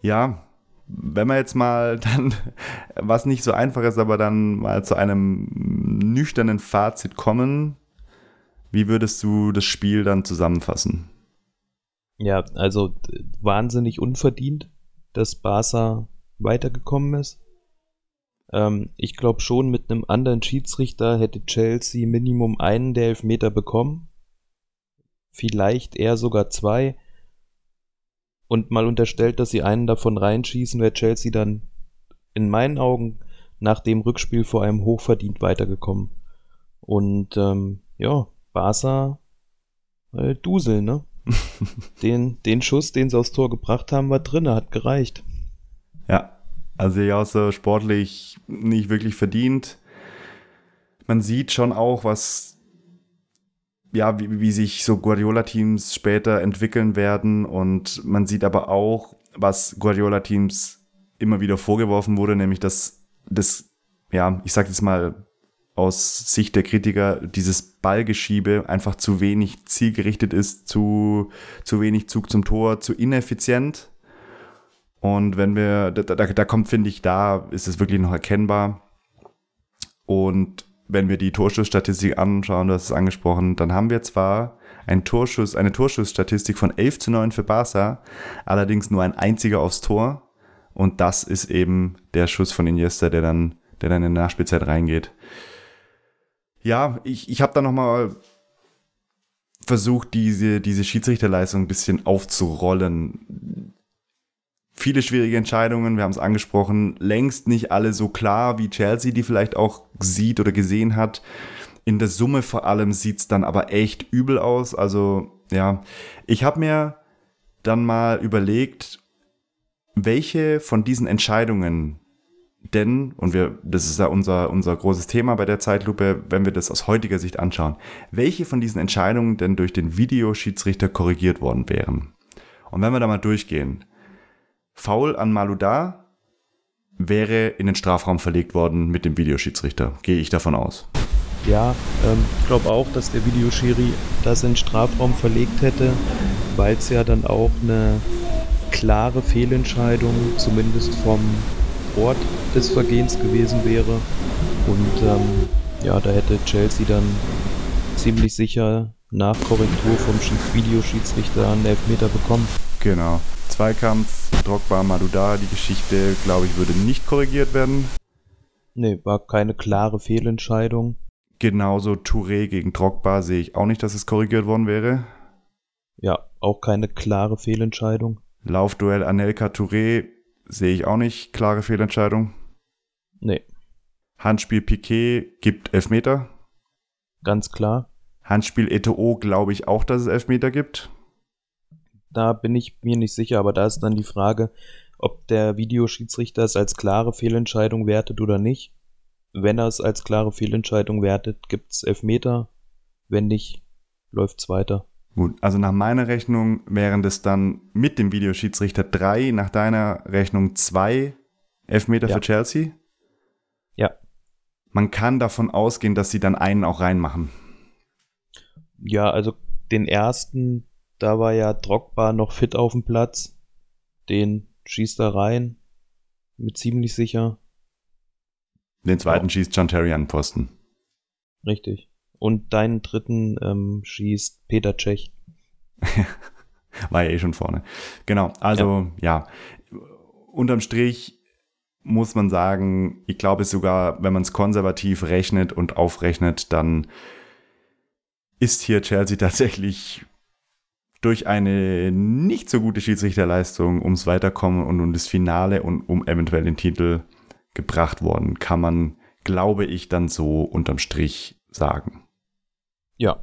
Ja, wenn wir jetzt mal dann, was nicht so einfach ist, aber dann mal zu einem nüchternen Fazit kommen, wie würdest du das Spiel dann zusammenfassen? Ja, also wahnsinnig unverdient, dass Barca weitergekommen ist. Ähm, ich glaube schon, mit einem anderen Schiedsrichter hätte Chelsea Minimum einen der Elfmeter bekommen. Vielleicht eher sogar zwei und mal unterstellt, dass sie einen davon reinschießen, wäre Chelsea dann in meinen Augen nach dem Rückspiel vor allem hochverdient weitergekommen. Und ähm, ja, Barca äh, Dusel, ne? Den, den Schuss, den sie aufs Tor gebracht haben, war drin, hat gereicht. Ja, also ja, so sportlich nicht wirklich verdient. Man sieht schon auch, was ja, wie, wie sich so Guardiola-Teams später entwickeln werden. Und man sieht aber auch, was Guardiola-Teams immer wieder vorgeworfen wurde, nämlich dass das, ja, ich sag jetzt mal aus Sicht der Kritiker dieses Ballgeschiebe einfach zu wenig zielgerichtet ist, zu, zu wenig Zug zum Tor, zu ineffizient. Und wenn wir, da, da, da kommt, finde ich, da ist es wirklich noch erkennbar. Und wenn wir die Torschussstatistik anschauen, du hast es angesprochen, dann haben wir zwar ein Torschuss, eine Torschussstatistik von 11 zu 9 für Barca, allerdings nur ein einziger aufs Tor. Und das ist eben der Schuss von Iniesta, der dann, der dann in der Nachspielzeit reingeht. Ja, ich, ich habe da nochmal versucht, diese, diese Schiedsrichterleistung ein bisschen aufzurollen. Viele schwierige Entscheidungen, wir haben es angesprochen, längst nicht alle so klar, wie Chelsea die vielleicht auch sieht oder gesehen hat. In der Summe vor allem sieht es dann aber echt übel aus. Also ja, ich habe mir dann mal überlegt, welche von diesen Entscheidungen denn, und wir, das ist ja unser, unser großes Thema bei der Zeitlupe, wenn wir das aus heutiger Sicht anschauen, welche von diesen Entscheidungen denn durch den Videoschiedsrichter korrigiert worden wären. Und wenn wir da mal durchgehen, Foul an Maluda wäre in den Strafraum verlegt worden mit dem Videoschiedsrichter, gehe ich davon aus. Ja, ähm, ich glaube auch, dass der Videoschiri das in den Strafraum verlegt hätte, weil es ja dann auch eine klare Fehlentscheidung, zumindest vom Ort des Vergehens gewesen wäre. Und ähm, ja, da hätte Chelsea dann ziemlich sicher nach Korrektur vom Videoschiedsrichter einen Elfmeter bekommen. Genau. Zweikampf, Drogba, Maduda, die Geschichte, glaube ich, würde nicht korrigiert werden. Nee, war keine klare Fehlentscheidung. Genauso Touré gegen Drogba sehe ich auch nicht, dass es korrigiert worden wäre. Ja, auch keine klare Fehlentscheidung. Laufduell Anelka Touré sehe ich auch nicht. Klare Fehlentscheidung. Nee. Handspiel Piquet gibt Elfmeter. Ganz klar. Handspiel Eto'o glaube ich auch, dass es Elfmeter gibt. Da bin ich mir nicht sicher, aber da ist dann die Frage, ob der Videoschiedsrichter es als klare Fehlentscheidung wertet oder nicht. Wenn er es als klare Fehlentscheidung wertet, gibt es Elfmeter. Wenn nicht, läuft es weiter. Gut, also nach meiner Rechnung wären das dann mit dem Videoschiedsrichter drei, nach deiner Rechnung zwei Elfmeter ja. für Chelsea. Ja. Man kann davon ausgehen, dass sie dann einen auch reinmachen. Ja, also den ersten, da war ja Drogba noch fit auf dem Platz. Den schießt er rein. Mit ziemlich sicher. Den zweiten ja. schießt John Terry an den Posten. Richtig. Und deinen dritten ähm, schießt Peter Tschech. War ja eh schon vorne. Genau, also ja. ja. Unterm Strich muss man sagen, ich glaube sogar, wenn man es konservativ rechnet und aufrechnet, dann ist hier Chelsea tatsächlich durch eine nicht so gute Schiedsrichterleistung ums Weiterkommen und um das Finale und um eventuell den Titel gebracht worden, kann man, glaube ich, dann so unterm Strich sagen. Ja,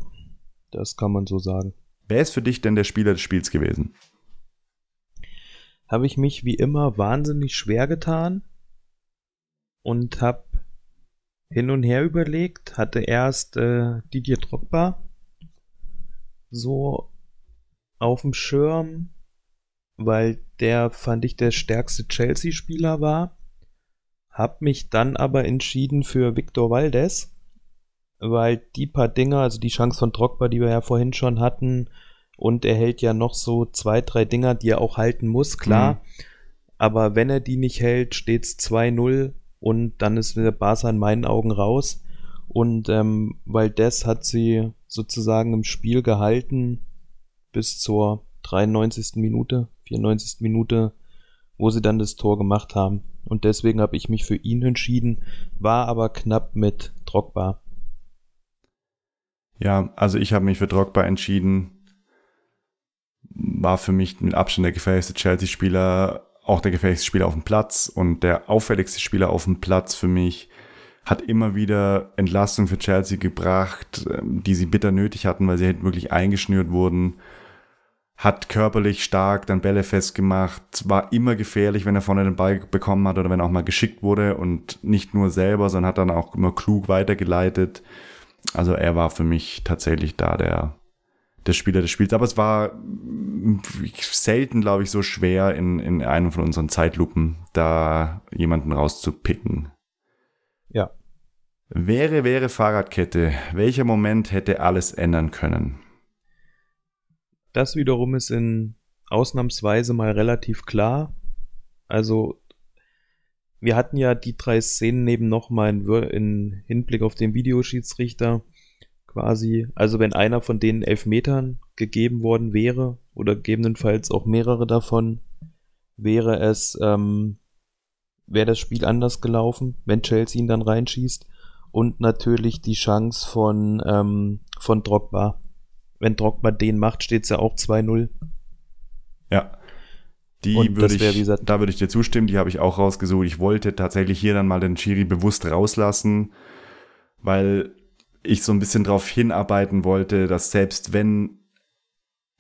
das kann man so sagen. Wer ist für dich denn der Spieler des Spiels gewesen? Habe ich mich wie immer wahnsinnig schwer getan und habe hin und her überlegt, hatte erst äh, Didier Drogba so auf dem Schirm, weil der fand ich der stärkste Chelsea-Spieler war. Hab mich dann aber entschieden für Victor Valdes, weil die paar Dinger, also die Chance von Drogba, die wir ja vorhin schon hatten, und er hält ja noch so zwei, drei Dinger, die er auch halten muss, klar. Mhm. Aber wenn er die nicht hält, steht's 2-0 und dann ist der Barca in meinen Augen raus. Und ähm, Valdez hat sie sozusagen im Spiel gehalten bis zur 93. Minute, 94. Minute, wo sie dann das Tor gemacht haben. Und deswegen habe ich mich für ihn entschieden, war aber knapp mit Drogba. Ja, also ich habe mich für Drogba entschieden. War für mich mit Abstand der gefährlichste Chelsea-Spieler, auch der gefährlichste Spieler auf dem Platz und der auffälligste Spieler auf dem Platz für mich. Hat immer wieder Entlastung für Chelsea gebracht, ähm, die sie bitter nötig hatten, weil sie halt wirklich eingeschnürt wurden. Hat körperlich stark dann Bälle festgemacht, war immer gefährlich, wenn er vorne den Ball bekommen hat oder wenn er auch mal geschickt wurde und nicht nur selber, sondern hat dann auch immer klug weitergeleitet. Also er war für mich tatsächlich da der, der Spieler des Spiels. Aber es war selten, glaube ich, so schwer in, in einem von unseren Zeitlupen da jemanden rauszupicken. Ja. Wäre, wäre Fahrradkette. Welcher Moment hätte alles ändern können? Das wiederum ist in ausnahmsweise mal relativ klar. Also, wir hatten ja die drei Szenen neben nochmal in, in Hinblick auf den Videoschiedsrichter quasi. Also, wenn einer von den Elfmetern gegeben worden wäre, oder gegebenenfalls auch mehrere davon, wäre es, ähm, wäre das Spiel anders gelaufen, wenn Chelsea ihn dann reinschießt. Und natürlich die Chance von, ähm, von Drogba. Wenn Drogba den macht, steht es ja auch 2-0. Ja. Die würde ich, wär, da würde ich dir zustimmen, die habe ich auch rausgesucht. Ich wollte tatsächlich hier dann mal den Schiri bewusst rauslassen, weil ich so ein bisschen darauf hinarbeiten wollte, dass selbst wenn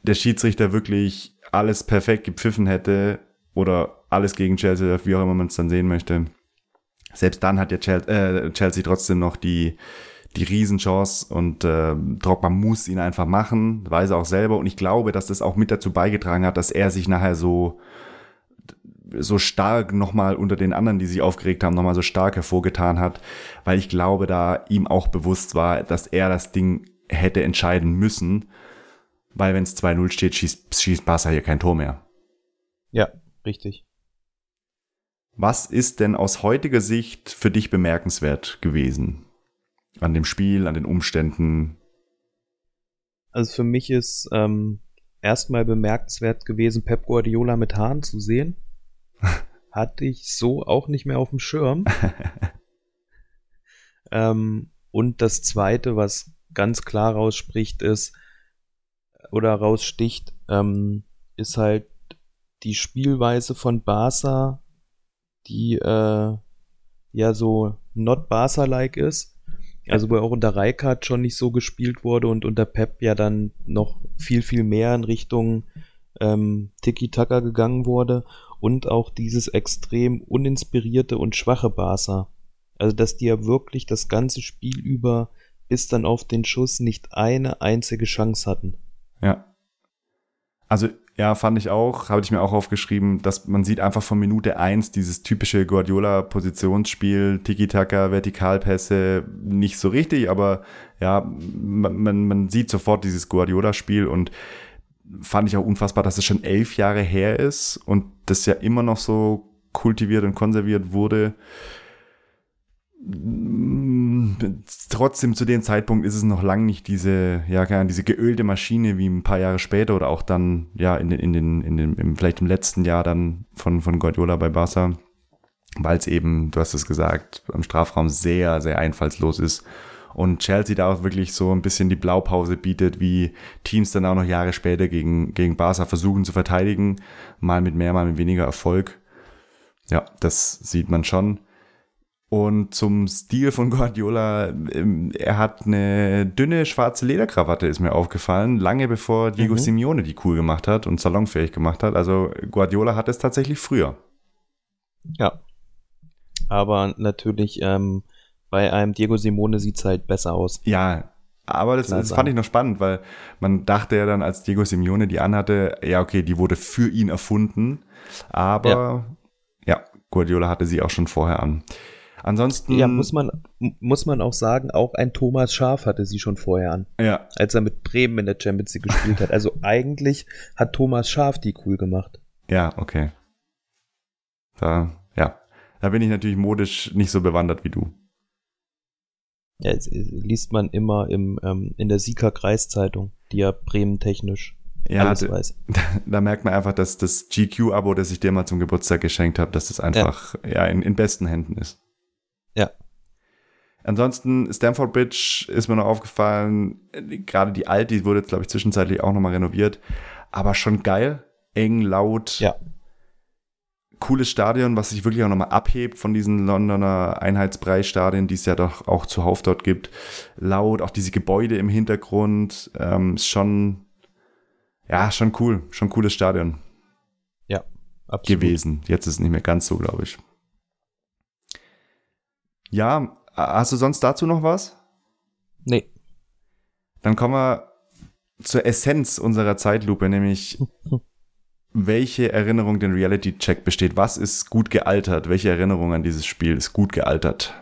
der Schiedsrichter wirklich alles perfekt gepfiffen hätte oder alles gegen Chelsea, wie auch immer man es dann sehen möchte, selbst dann hat ja Chelsea, äh, Chelsea trotzdem noch die, die Riesenchance und äh, Drogba muss ihn einfach machen, weiß er auch selber und ich glaube, dass das auch mit dazu beigetragen hat, dass er sich nachher so so stark nochmal unter den anderen, die sich aufgeregt haben, nochmal so stark hervorgetan hat, weil ich glaube, da ihm auch bewusst war, dass er das Ding hätte entscheiden müssen, weil wenn es 2-0 steht, schießt, schießt Barca hier kein Tor mehr. Ja, richtig. Was ist denn aus heutiger Sicht für dich bemerkenswert gewesen? An dem Spiel, an den Umständen? Also für mich ist ähm, erstmal bemerkenswert gewesen, Pep Guardiola mit Haaren zu sehen. Hatte ich so auch nicht mehr auf dem Schirm. ähm, und das Zweite, was ganz klar rausspricht, ist, oder raussticht, ähm, ist halt die Spielweise von Barca, die äh, ja so not Barca-like ist. Also wo auch unter Rijkaard schon nicht so gespielt wurde und unter Pep ja dann noch viel, viel mehr in Richtung ähm, Tiki-Taka gegangen wurde und auch dieses extrem uninspirierte und schwache Barca. Also dass die ja wirklich das ganze Spiel über bis dann auf den Schuss nicht eine einzige Chance hatten. Ja. Also ja, fand ich auch, habe ich mir auch aufgeschrieben, dass man sieht einfach von Minute eins dieses typische Guardiola-Positionsspiel, Tiki-Taka, Vertikalpässe, nicht so richtig, aber ja, man, man sieht sofort dieses Guardiola-Spiel und fand ich auch unfassbar, dass es schon elf Jahre her ist und das ja immer noch so kultiviert und konserviert wurde trotzdem zu dem Zeitpunkt ist es noch lang nicht diese, ja, diese geölte Maschine wie ein paar Jahre später oder auch dann, ja, in den, in den, in den, im, vielleicht im letzten Jahr dann von, von Guardiola bei Barca, weil es eben, du hast es gesagt, am Strafraum sehr, sehr einfallslos ist. Und Chelsea da auch wirklich so ein bisschen die Blaupause bietet, wie Teams dann auch noch Jahre später gegen, gegen Barca versuchen zu verteidigen. Mal mit mehr, mal mit weniger Erfolg. Ja, das sieht man schon. Und zum Stil von Guardiola, ähm, er hat eine dünne schwarze Lederkrawatte, ist mir aufgefallen, lange bevor Diego mhm. Simeone die cool gemacht hat und salonfähig gemacht hat. Also Guardiola hat es tatsächlich früher. Ja. Aber natürlich, ähm, bei einem Diego Simone sieht es halt besser aus. Ja, aber das, das, fand ich noch spannend, weil man dachte ja dann, als Diego Simeone die anhatte, ja, okay, die wurde für ihn erfunden. Aber ja, ja Guardiola hatte sie auch schon vorher an. Ansonsten. Ja, muss man, muss man auch sagen, auch ein Thomas Schaf hatte sie schon vorher an. Ja. Als er mit Bremen in der Champions League gespielt hat. Also eigentlich hat Thomas Schaf die cool gemacht. Ja, okay. Da, ja. Da bin ich natürlich modisch nicht so bewandert wie du. Ja, jetzt liest man immer im, ähm, in der Sieger Kreiszeitung, die ja Bremen technisch ja, alles weiß. Da, da, merkt man einfach, dass das GQ-Abo, das ich dir mal zum Geburtstag geschenkt habe, dass das einfach ja, ja in, in besten Händen ist. Ansonsten, Stamford Bridge ist mir noch aufgefallen, gerade die alte, die wurde jetzt, glaube ich, zwischenzeitlich auch nochmal renoviert, aber schon geil, eng, laut. Ja. Cooles Stadion, was sich wirklich auch nochmal abhebt von diesen Londoner Einheitspreisstadien, die es ja doch auch zuhauf dort gibt. Laut, auch diese Gebäude im Hintergrund, ähm, ist schon, ja, schon cool, schon cooles Stadion. Ja, absolut. Gewesen. Jetzt ist es nicht mehr ganz so, glaube ich. Ja, hast du sonst dazu noch was? Nee. Dann kommen wir zur Essenz unserer Zeitlupe, nämlich welche Erinnerung den Reality-Check besteht. Was ist gut gealtert? Welche Erinnerung an dieses Spiel ist gut gealtert?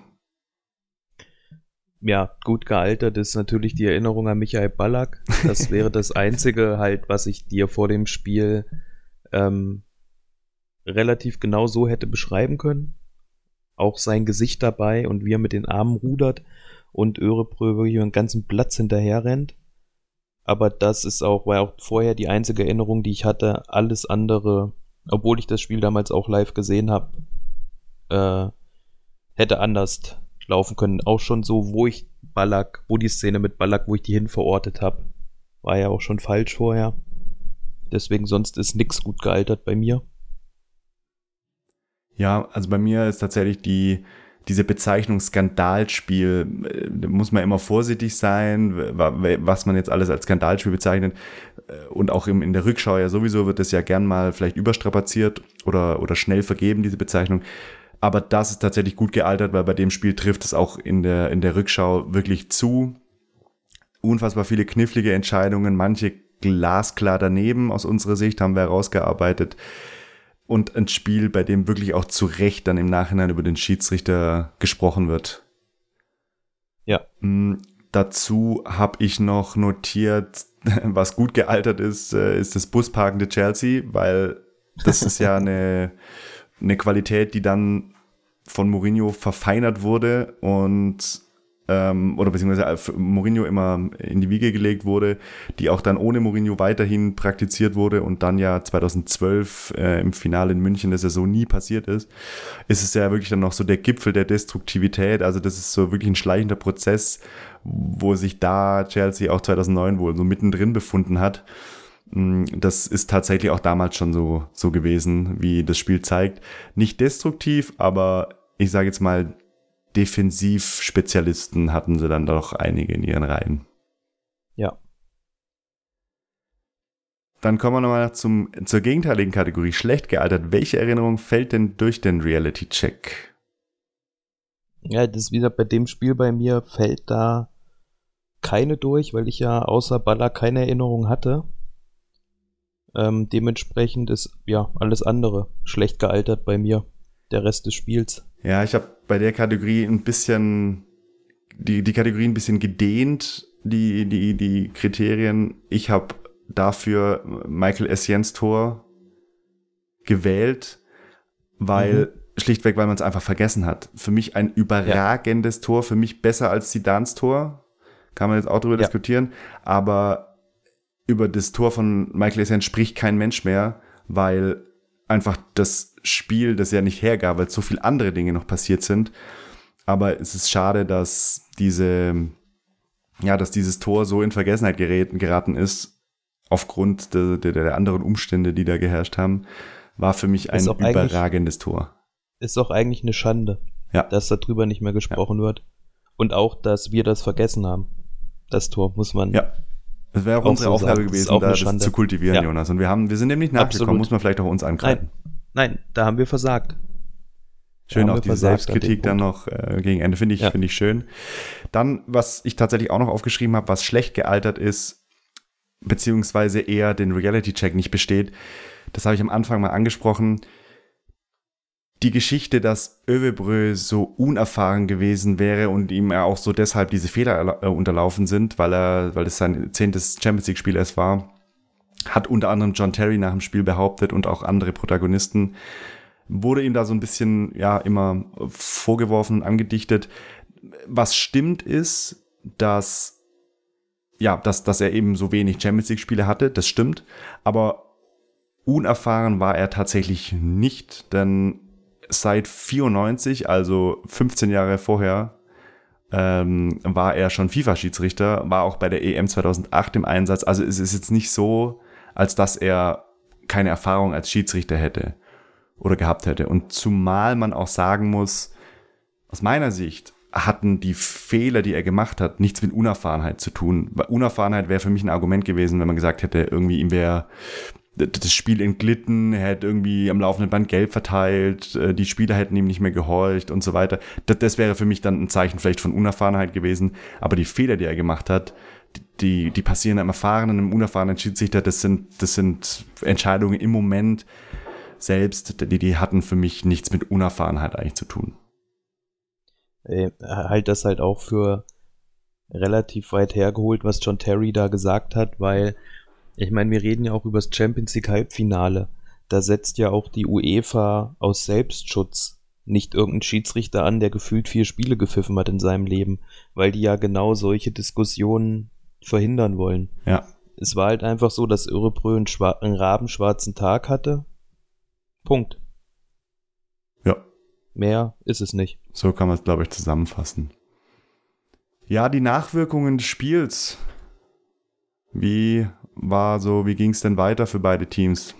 ja, gut gealtert ist natürlich die Erinnerung an Michael Ballack. Das wäre das Einzige halt, was ich dir vor dem Spiel ähm, relativ genau so hätte beschreiben können. Auch sein Gesicht dabei und wie er mit den Armen rudert und Örebrö wirklich einen ganzen Platz hinterher rennt. Aber das ist auch, war auch vorher die einzige Erinnerung, die ich hatte. Alles andere, obwohl ich das Spiel damals auch live gesehen habe, äh, hätte anders laufen können. Auch schon so, wo ich Ballack, wo die Szene mit Ballack, wo ich die hin verortet habe, war ja auch schon falsch vorher. Deswegen sonst ist nix gut gealtert bei mir. Ja, also bei mir ist tatsächlich die, diese Bezeichnung Skandalspiel, da muss man immer vorsichtig sein, was man jetzt alles als Skandalspiel bezeichnet. Und auch in der Rückschau ja sowieso wird das ja gern mal vielleicht überstrapaziert oder, oder schnell vergeben, diese Bezeichnung. Aber das ist tatsächlich gut gealtert, weil bei dem Spiel trifft es auch in der, in der Rückschau wirklich zu. Unfassbar viele knifflige Entscheidungen, manche glasklar daneben aus unserer Sicht haben wir herausgearbeitet. Und ein Spiel, bei dem wirklich auch zu Recht dann im Nachhinein über den Schiedsrichter gesprochen wird. Ja. Mhm, dazu habe ich noch notiert, was gut gealtert ist, äh, ist das busparkende Chelsea, weil das ist ja eine eine Qualität, die dann von Mourinho verfeinert wurde und ähm, oder beziehungsweise Mourinho immer in die Wiege gelegt wurde, die auch dann ohne Mourinho weiterhin praktiziert wurde und dann ja 2012 äh, im Finale in München der Saison nie passiert ist, ist es ja wirklich dann noch so der Gipfel der Destruktivität. Also das ist so wirklich ein schleichender Prozess, wo sich da Chelsea auch 2009 wohl so mittendrin befunden hat. Mm, das ist tatsächlich auch damals schon so, so gewesen, wie das Spiel zeigt. Nicht destruktiv, aber ich sage jetzt mal, Defensivspezialisten hatten sie dann doch einige in ihren Reihen. Ja. Dann kommen wir nochmal zum, zur gegenteiligen Kategorie. Schlecht gealtert. Welche Erinnerung fällt denn durch den Reality-Check? Ja, das wieder bei dem Spiel bei mir fällt da keine durch, weil ich ja außer Baller keine Erinnerung hatte. Ähm, dementsprechend ist ja alles andere schlecht gealtert bei mir. Der Rest des Spiels. Ja, ich habe bei der Kategorie ein bisschen die, die Kategorie ein bisschen gedehnt, die, die, die Kriterien. Ich habe dafür Michael Essiens Tor gewählt, weil mhm. schlichtweg, weil man es einfach vergessen hat. Für mich ein überragendes ja. Tor, für mich besser als Zidans Tor. Kann man jetzt auch drüber ja. diskutieren. Aber über das Tor von Michael Essien spricht kein Mensch mehr, weil einfach das Spiel das ja nicht hergab, weil so viele andere Dinge noch passiert sind. Aber es ist schade, dass diese, ja, dass dieses Tor so in Vergessenheit geraten, geraten ist, aufgrund der, der, der, anderen Umstände, die da geherrscht haben, war für mich ein überragendes Tor. Ist auch eigentlich eine Schande, ja. dass darüber nicht mehr gesprochen ja. wird. Und auch, dass wir das vergessen haben. Das Tor muss man ja. Das wäre auch, auch unsere so Aufgabe sagen. gewesen, da das zu kultivieren, ja. Jonas. Und wir haben, wir sind nämlich nachgekommen, Absolut. muss man vielleicht auch uns angreifen. Nein, nein da haben wir versagt. Schön auch die Selbstkritik dann noch äh, gegen Ende, finde ich, ja. finde ich schön. Dann, was ich tatsächlich auch noch aufgeschrieben habe, was schlecht gealtert ist, beziehungsweise eher den Reality-Check nicht besteht, das habe ich am Anfang mal angesprochen die Geschichte, dass Övebrö so unerfahren gewesen wäre und ihm ja auch so deshalb diese Fehler äh, unterlaufen sind, weil er, weil es sein zehntes Champions League Spiel erst war, hat unter anderem John Terry nach dem Spiel behauptet und auch andere Protagonisten, wurde ihm da so ein bisschen, ja, immer vorgeworfen angedichtet. Was stimmt ist, dass, ja, dass, dass er eben so wenig Champions League Spiele hatte, das stimmt, aber unerfahren war er tatsächlich nicht, denn seit 94, also 15 Jahre vorher, ähm, war er schon FIFA-Schiedsrichter, war auch bei der EM 2008 im Einsatz. Also es ist jetzt nicht so, als dass er keine Erfahrung als Schiedsrichter hätte oder gehabt hätte. Und zumal man auch sagen muss, aus meiner Sicht hatten die Fehler, die er gemacht hat, nichts mit Unerfahrenheit zu tun. Unerfahrenheit wäre für mich ein Argument gewesen, wenn man gesagt hätte, irgendwie ihm wäre das Spiel entglitten, er hätte irgendwie am laufenden Band Geld verteilt, äh, die Spieler hätten ihm nicht mehr gehorcht und so weiter. Das, das wäre für mich dann ein Zeichen vielleicht von Unerfahrenheit gewesen. Aber die Fehler, die er gemacht hat, die, die passieren einem erfahrenen, einem unerfahrenen Schiedsrichter, das sind, das sind Entscheidungen im Moment selbst, die, die hatten für mich nichts mit Unerfahrenheit eigentlich zu tun. Ey, halt das halt auch für relativ weit hergeholt, was John Terry da gesagt hat, weil ich meine, wir reden ja auch über das Champions League Halbfinale. Da setzt ja auch die UEFA aus Selbstschutz nicht irgendeinen Schiedsrichter an, der gefühlt vier Spiele gepfiffen hat in seinem Leben, weil die ja genau solche Diskussionen verhindern wollen. Ja. Es war halt einfach so, dass Örebrö einen, einen rabenschwarzen Tag hatte. Punkt. Ja. Mehr ist es nicht. So kann man es, glaube ich, zusammenfassen. Ja, die Nachwirkungen des Spiels. Wie war so, wie ging es denn weiter für beide Teams?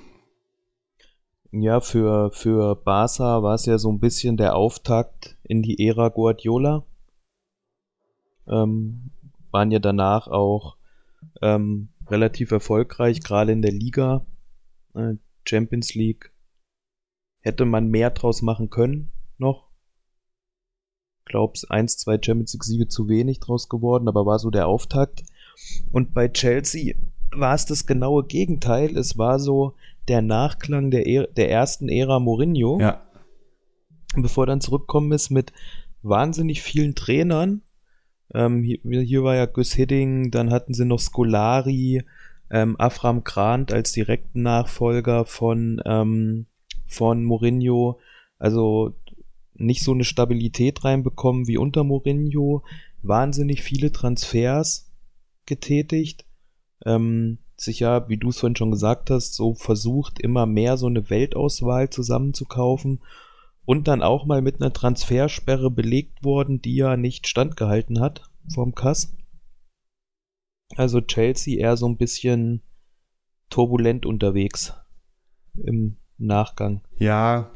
Ja, für, für Barca war es ja so ein bisschen der Auftakt in die Ära Guardiola. Ähm, waren ja danach auch ähm, relativ erfolgreich, gerade in der Liga. Äh, Champions League hätte man mehr draus machen können noch. Glaub's, eins, zwei Champions League Siege zu wenig draus geworden, aber war so der Auftakt. Und bei Chelsea war es das genaue Gegenteil. Es war so der Nachklang der, er der ersten Ära Mourinho. Ja. Bevor er dann zurückkommen ist mit wahnsinnig vielen Trainern. Ähm, hier, hier, war ja Gus Hidding, dann hatten sie noch Scolari, ähm, Afram Grant als direkten Nachfolger von, ähm, von Mourinho. Also nicht so eine Stabilität reinbekommen wie unter Mourinho. Wahnsinnig viele Transfers getätigt ähm, sich ja, wie du es vorhin schon gesagt hast, so versucht, immer mehr so eine Weltauswahl zusammenzukaufen und dann auch mal mit einer Transfersperre belegt worden, die ja nicht standgehalten hat vom Kass. Also Chelsea eher so ein bisschen turbulent unterwegs im Nachgang. Ja,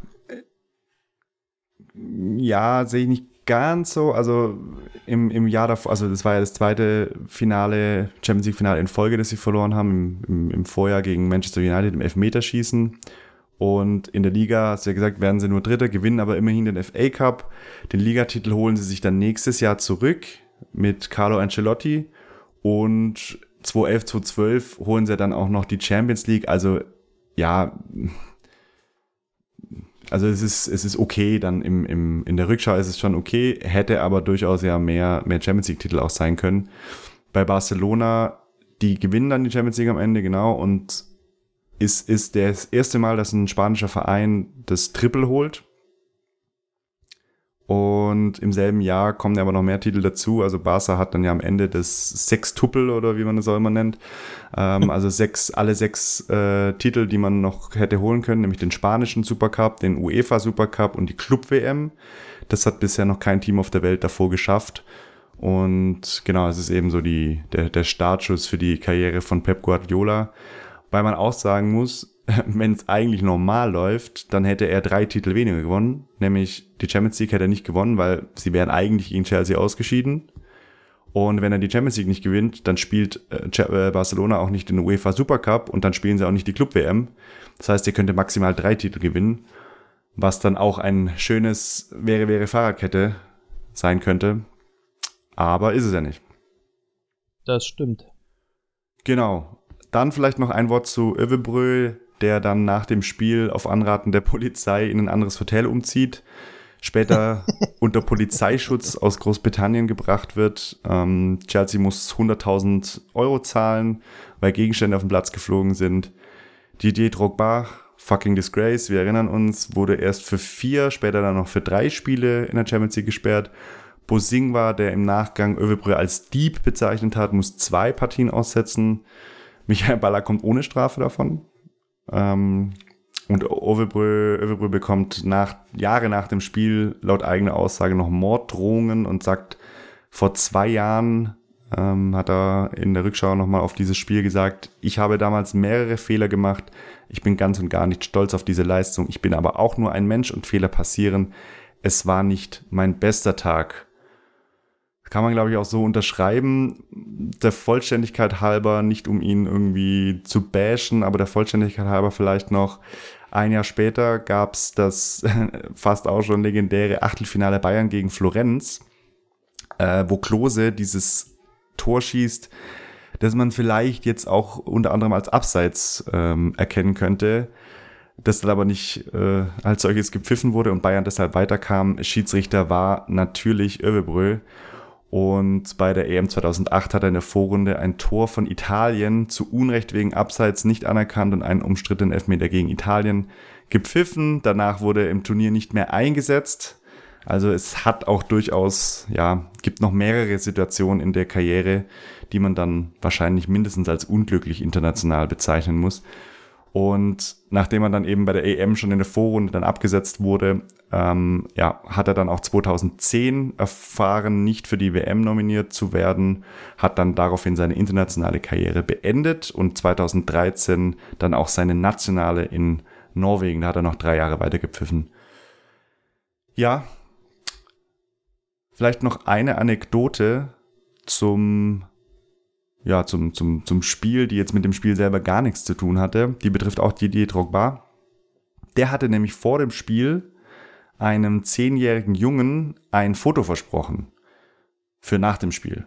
ja, sehe ich nicht ganz so. Also im, im Jahr davor, also das war ja das zweite Finale, Champions League Finale in Folge, das sie verloren haben, im, im, im Vorjahr gegen Manchester United im Elfmeterschießen. Und in der Liga, hast du ja gesagt, werden sie nur Dritter, gewinnen aber immerhin den FA Cup. Den Ligatitel holen sie sich dann nächstes Jahr zurück mit Carlo Ancelotti. Und 2011, 2012 holen sie dann auch noch die Champions League. Also ja, also es ist, es ist okay, dann im, im, in der Rückschau ist es schon okay, hätte aber durchaus ja mehr, mehr Champions League-Titel auch sein können. Bei Barcelona, die gewinnen dann die Champions League am Ende, genau, und ist, ist das erste Mal, dass ein spanischer Verein das Triple holt. Und im selben Jahr kommen aber noch mehr Titel dazu. Also Barca hat dann ja am Ende das Sextuppel oder wie man das auch immer nennt. Ähm, also sechs, alle sechs äh, Titel, die man noch hätte holen können, nämlich den spanischen Supercup, den UEFA Supercup und die Club WM. Das hat bisher noch kein Team auf der Welt davor geschafft. Und genau, es ist eben so die, der, der Startschuss für die Karriere von Pep Guardiola. Weil man auch sagen muss, wenn es eigentlich normal läuft, dann hätte er drei Titel weniger gewonnen. Nämlich die Champions League hätte er nicht gewonnen, weil sie wären eigentlich gegen Chelsea ausgeschieden. Und wenn er die Champions League nicht gewinnt, dann spielt äh, äh Barcelona auch nicht den UEFA Supercup und dann spielen sie auch nicht die Club WM. Das heißt, er könnte maximal drei Titel gewinnen, was dann auch ein schönes wäre wäre Fahrradkette sein könnte. Aber ist es ja nicht. Das stimmt. Genau. Dann vielleicht noch ein Wort zu Övebrö, der dann nach dem Spiel auf Anraten der Polizei in ein anderes Hotel umzieht, später unter Polizeischutz aus Großbritannien gebracht wird. Ähm, Chelsea muss 100.000 Euro zahlen, weil Gegenstände auf den Platz geflogen sind. Didier Drogba, fucking disgrace, wir erinnern uns, wurde erst für vier, später dann noch für drei Spiele in der Champions League gesperrt. Bosing war, der im Nachgang Övebrö als Dieb bezeichnet hat, muss zwei Partien aussetzen. Michael Baller kommt ohne Strafe davon. Ähm, und Overbrö, bekommt nach, Jahre nach dem Spiel laut eigener Aussage noch Morddrohungen und sagt, vor zwei Jahren ähm, hat er in der Rückschau nochmal auf dieses Spiel gesagt, ich habe damals mehrere Fehler gemacht, ich bin ganz und gar nicht stolz auf diese Leistung, ich bin aber auch nur ein Mensch und Fehler passieren, es war nicht mein bester Tag kann man, glaube ich, auch so unterschreiben. Der Vollständigkeit halber, nicht um ihn irgendwie zu bashen, aber der Vollständigkeit halber vielleicht noch. Ein Jahr später gab es das fast auch schon legendäre Achtelfinale Bayern gegen Florenz, äh, wo Klose dieses Tor schießt, das man vielleicht jetzt auch unter anderem als Abseits ähm, erkennen könnte das dann aber nicht äh, als solches gepfiffen wurde und Bayern deshalb weiterkam. Schiedsrichter war natürlich Övebrö Und bei der EM 2008 hat er in der Vorrunde ein Tor von Italien zu Unrecht wegen Abseits nicht anerkannt und einen umstrittenen Elfmeter gegen Italien gepfiffen. Danach wurde er im Turnier nicht mehr eingesetzt. Also es hat auch durchaus, ja, gibt noch mehrere Situationen in der Karriere, die man dann wahrscheinlich mindestens als unglücklich international bezeichnen muss. Und nachdem er dann eben bei der EM schon in der Vorrunde dann abgesetzt wurde, ähm, ja, hat er dann auch 2010 erfahren, nicht für die WM nominiert zu werden, hat dann daraufhin seine internationale Karriere beendet und 2013 dann auch seine nationale in Norwegen. Da hat er noch drei Jahre weitergepfiffen. Ja, vielleicht noch eine Anekdote zum ja, zum, zum, zum Spiel, die jetzt mit dem Spiel selber gar nichts zu tun hatte. Die betrifft auch Didier Drogba. Der hatte nämlich vor dem Spiel einem zehnjährigen Jungen ein Foto versprochen. Für nach dem Spiel.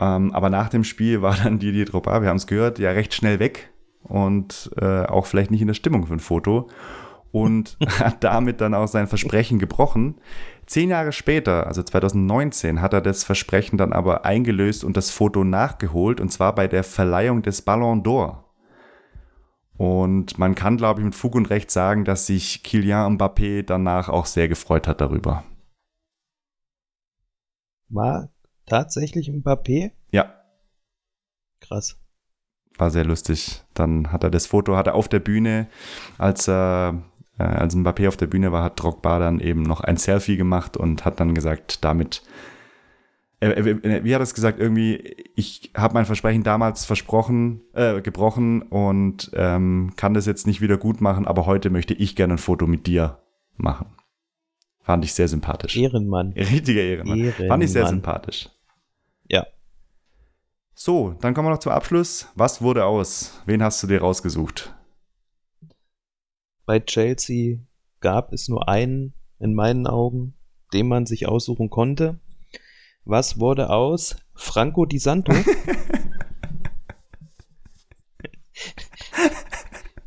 Ähm, aber nach dem Spiel war dann Didier Drogba, wir haben es gehört, ja recht schnell weg und äh, auch vielleicht nicht in der Stimmung für ein Foto und hat damit dann auch sein Versprechen gebrochen. Zehn Jahre später, also 2019, hat er das Versprechen dann aber eingelöst und das Foto nachgeholt, und zwar bei der Verleihung des Ballon d'Or. Und man kann, glaube ich, mit Fug und Recht sagen, dass sich Kylian Mbappé danach auch sehr gefreut hat darüber. War tatsächlich Mbappé? Ja. Krass. War sehr lustig. Dann hat er das Foto, hat er auf der Bühne, als er äh, als Mbappé auf der Bühne war, hat Drogba dann eben noch ein Selfie gemacht und hat dann gesagt, damit, äh, äh, wie hat er es gesagt, irgendwie, ich habe mein Versprechen damals versprochen, äh, gebrochen und ähm, kann das jetzt nicht wieder gut machen, aber heute möchte ich gerne ein Foto mit dir machen. Fand ich sehr sympathisch. Ehrenmann. Richtiger Ehrenmann. Ehrenmann. Fand ich sehr sympathisch. Ja. So, dann kommen wir noch zum Abschluss. Was wurde aus? Wen hast du dir rausgesucht? bei Chelsea gab es nur einen, in meinen Augen, den man sich aussuchen konnte. Was wurde aus Franco Di Santo?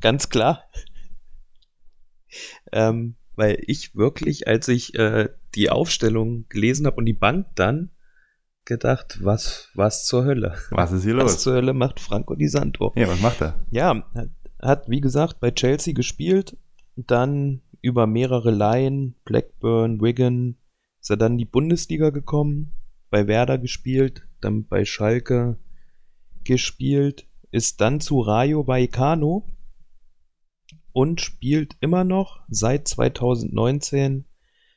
Ganz klar. Ähm, weil ich wirklich, als ich äh, die Aufstellung gelesen habe und die Bank dann, gedacht, was, was zur Hölle? Was ist hier los? Was zur Hölle macht Franco Di Santo? Ja, was macht er? Ja, hat, wie gesagt, bei Chelsea gespielt, dann über mehrere Laien, Blackburn, Wigan, ist er dann in die Bundesliga gekommen, bei Werder gespielt, dann bei Schalke gespielt, ist dann zu Rayo Vallecano und spielt immer noch seit 2019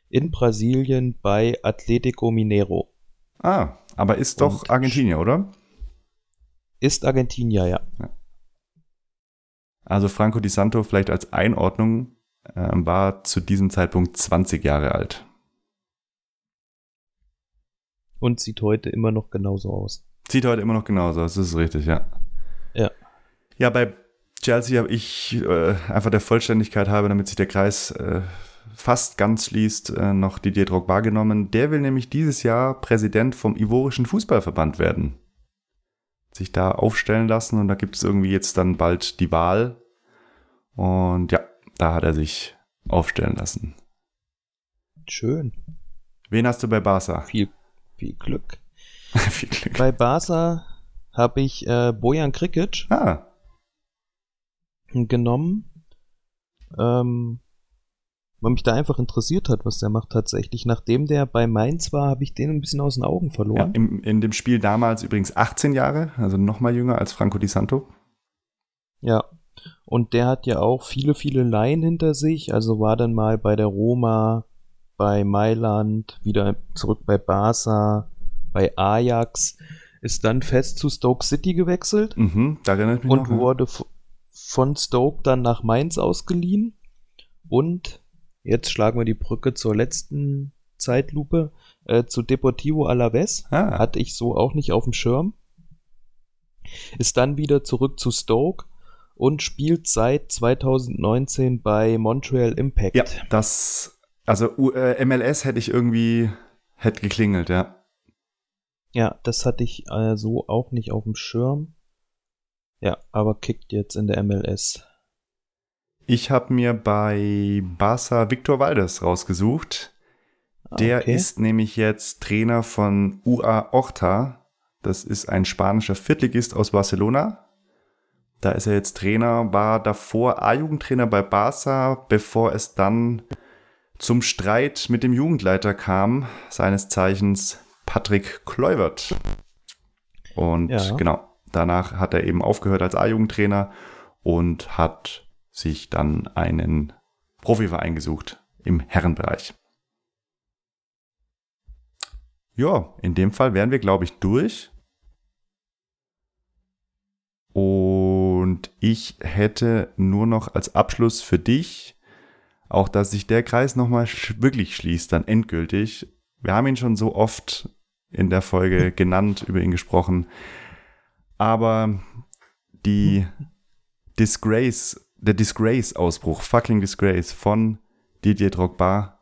in Brasilien bei Atletico Mineiro. Ah, aber ist doch und Argentinier, oder? Ist Argentinier, ja. ja. Also Franco Di Santo vielleicht als Einordnung äh, war zu diesem Zeitpunkt 20 Jahre alt. Und sieht heute immer noch genauso aus. Sieht heute immer noch genauso aus, das ist richtig, ja. Ja. Ja, bei Chelsea habe ich äh, einfach der Vollständigkeit habe, damit sich der Kreis äh, fast ganz schließt, äh, noch Didier Drogba genommen. Der will nämlich dieses Jahr Präsident vom Ivorischen Fußballverband werden sich da aufstellen lassen und da gibt es irgendwie jetzt dann bald die Wahl. Und ja, da hat er sich aufstellen lassen. Schön. Wen hast du bei Barca? Viel, viel Glück. viel Glück. Bei Barca habe ich äh, Bojan Krikic ah. genommen. Ähm, weil mich da einfach interessiert hat, was der macht tatsächlich. Nachdem der bei Mainz war, habe ich den ein bisschen aus den Augen verloren. Ja, im, in dem Spiel damals übrigens 18 Jahre, also noch mal jünger als Franco Di Santo. Ja, und der hat ja auch viele, viele Laien hinter sich. Also war dann mal bei der Roma, bei Mailand, wieder zurück bei Barca, bei Ajax, ist dann fest zu Stoke City gewechselt. Mhm, da erinnert mich Und noch, wurde von Stoke dann nach Mainz ausgeliehen. Und Jetzt schlagen wir die Brücke zur letzten Zeitlupe. Äh, zu Deportivo Alaves. Ah. Hatte ich so auch nicht auf dem Schirm. Ist dann wieder zurück zu Stoke und spielt seit 2019 bei Montreal Impact. Ja, das, also äh, MLS hätte ich irgendwie, hätte geklingelt, ja. Ja, das hatte ich äh, so auch nicht auf dem Schirm. Ja, aber kickt jetzt in der MLS. Ich habe mir bei Barca Victor Valdes rausgesucht. Der Okay. ist nämlich jetzt Trainer von UA Horta. Das ist ein spanischer Viertligist aus Barcelona. Da ist er jetzt Trainer, war davor A-Jugendtrainer bei Barca, bevor es dann zum Streit mit dem Jugendleiter kam, seines Zeichens Patrick Kluivert. Und Ja. genau, danach hat er eben aufgehört als A-Jugendtrainer und hat sich dann einen Profiverein gesucht im Herrenbereich. Ja, in dem Fall wären wir, glaube ich, durch. Und ich hätte nur noch als Abschluss für dich, auch dass sich der Kreis nochmal sch wirklich schließt, dann endgültig. Wir haben ihn schon so oft in der Folge genannt, über ihn gesprochen. Aber die Disgrace, der Disgrace-Ausbruch, fucking Disgrace von Didier Drogba.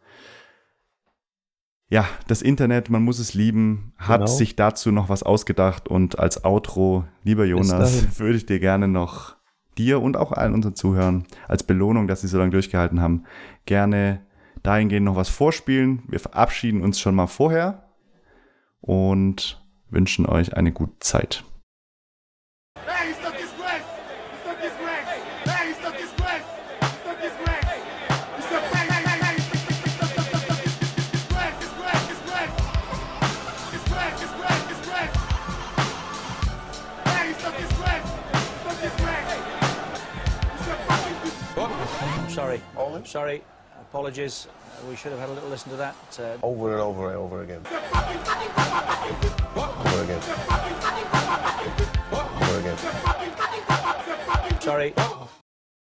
Ja, das Internet, man muss es lieben, hat Genau. sich dazu noch was ausgedacht und als Outro, lieber Jonas, würde ich dir gerne noch dir und auch allen unseren Zuhörern als Belohnung, dass sie so lange durchgehalten haben, gerne dahingehend noch was vorspielen. Wir verabschieden uns schon mal vorher und wünschen euch eine gute Zeit. Sorry. Sorry. Apologies. Uh, we should have had a little listen to that. Uh, over and over and over again. Over again. Over again. sorry.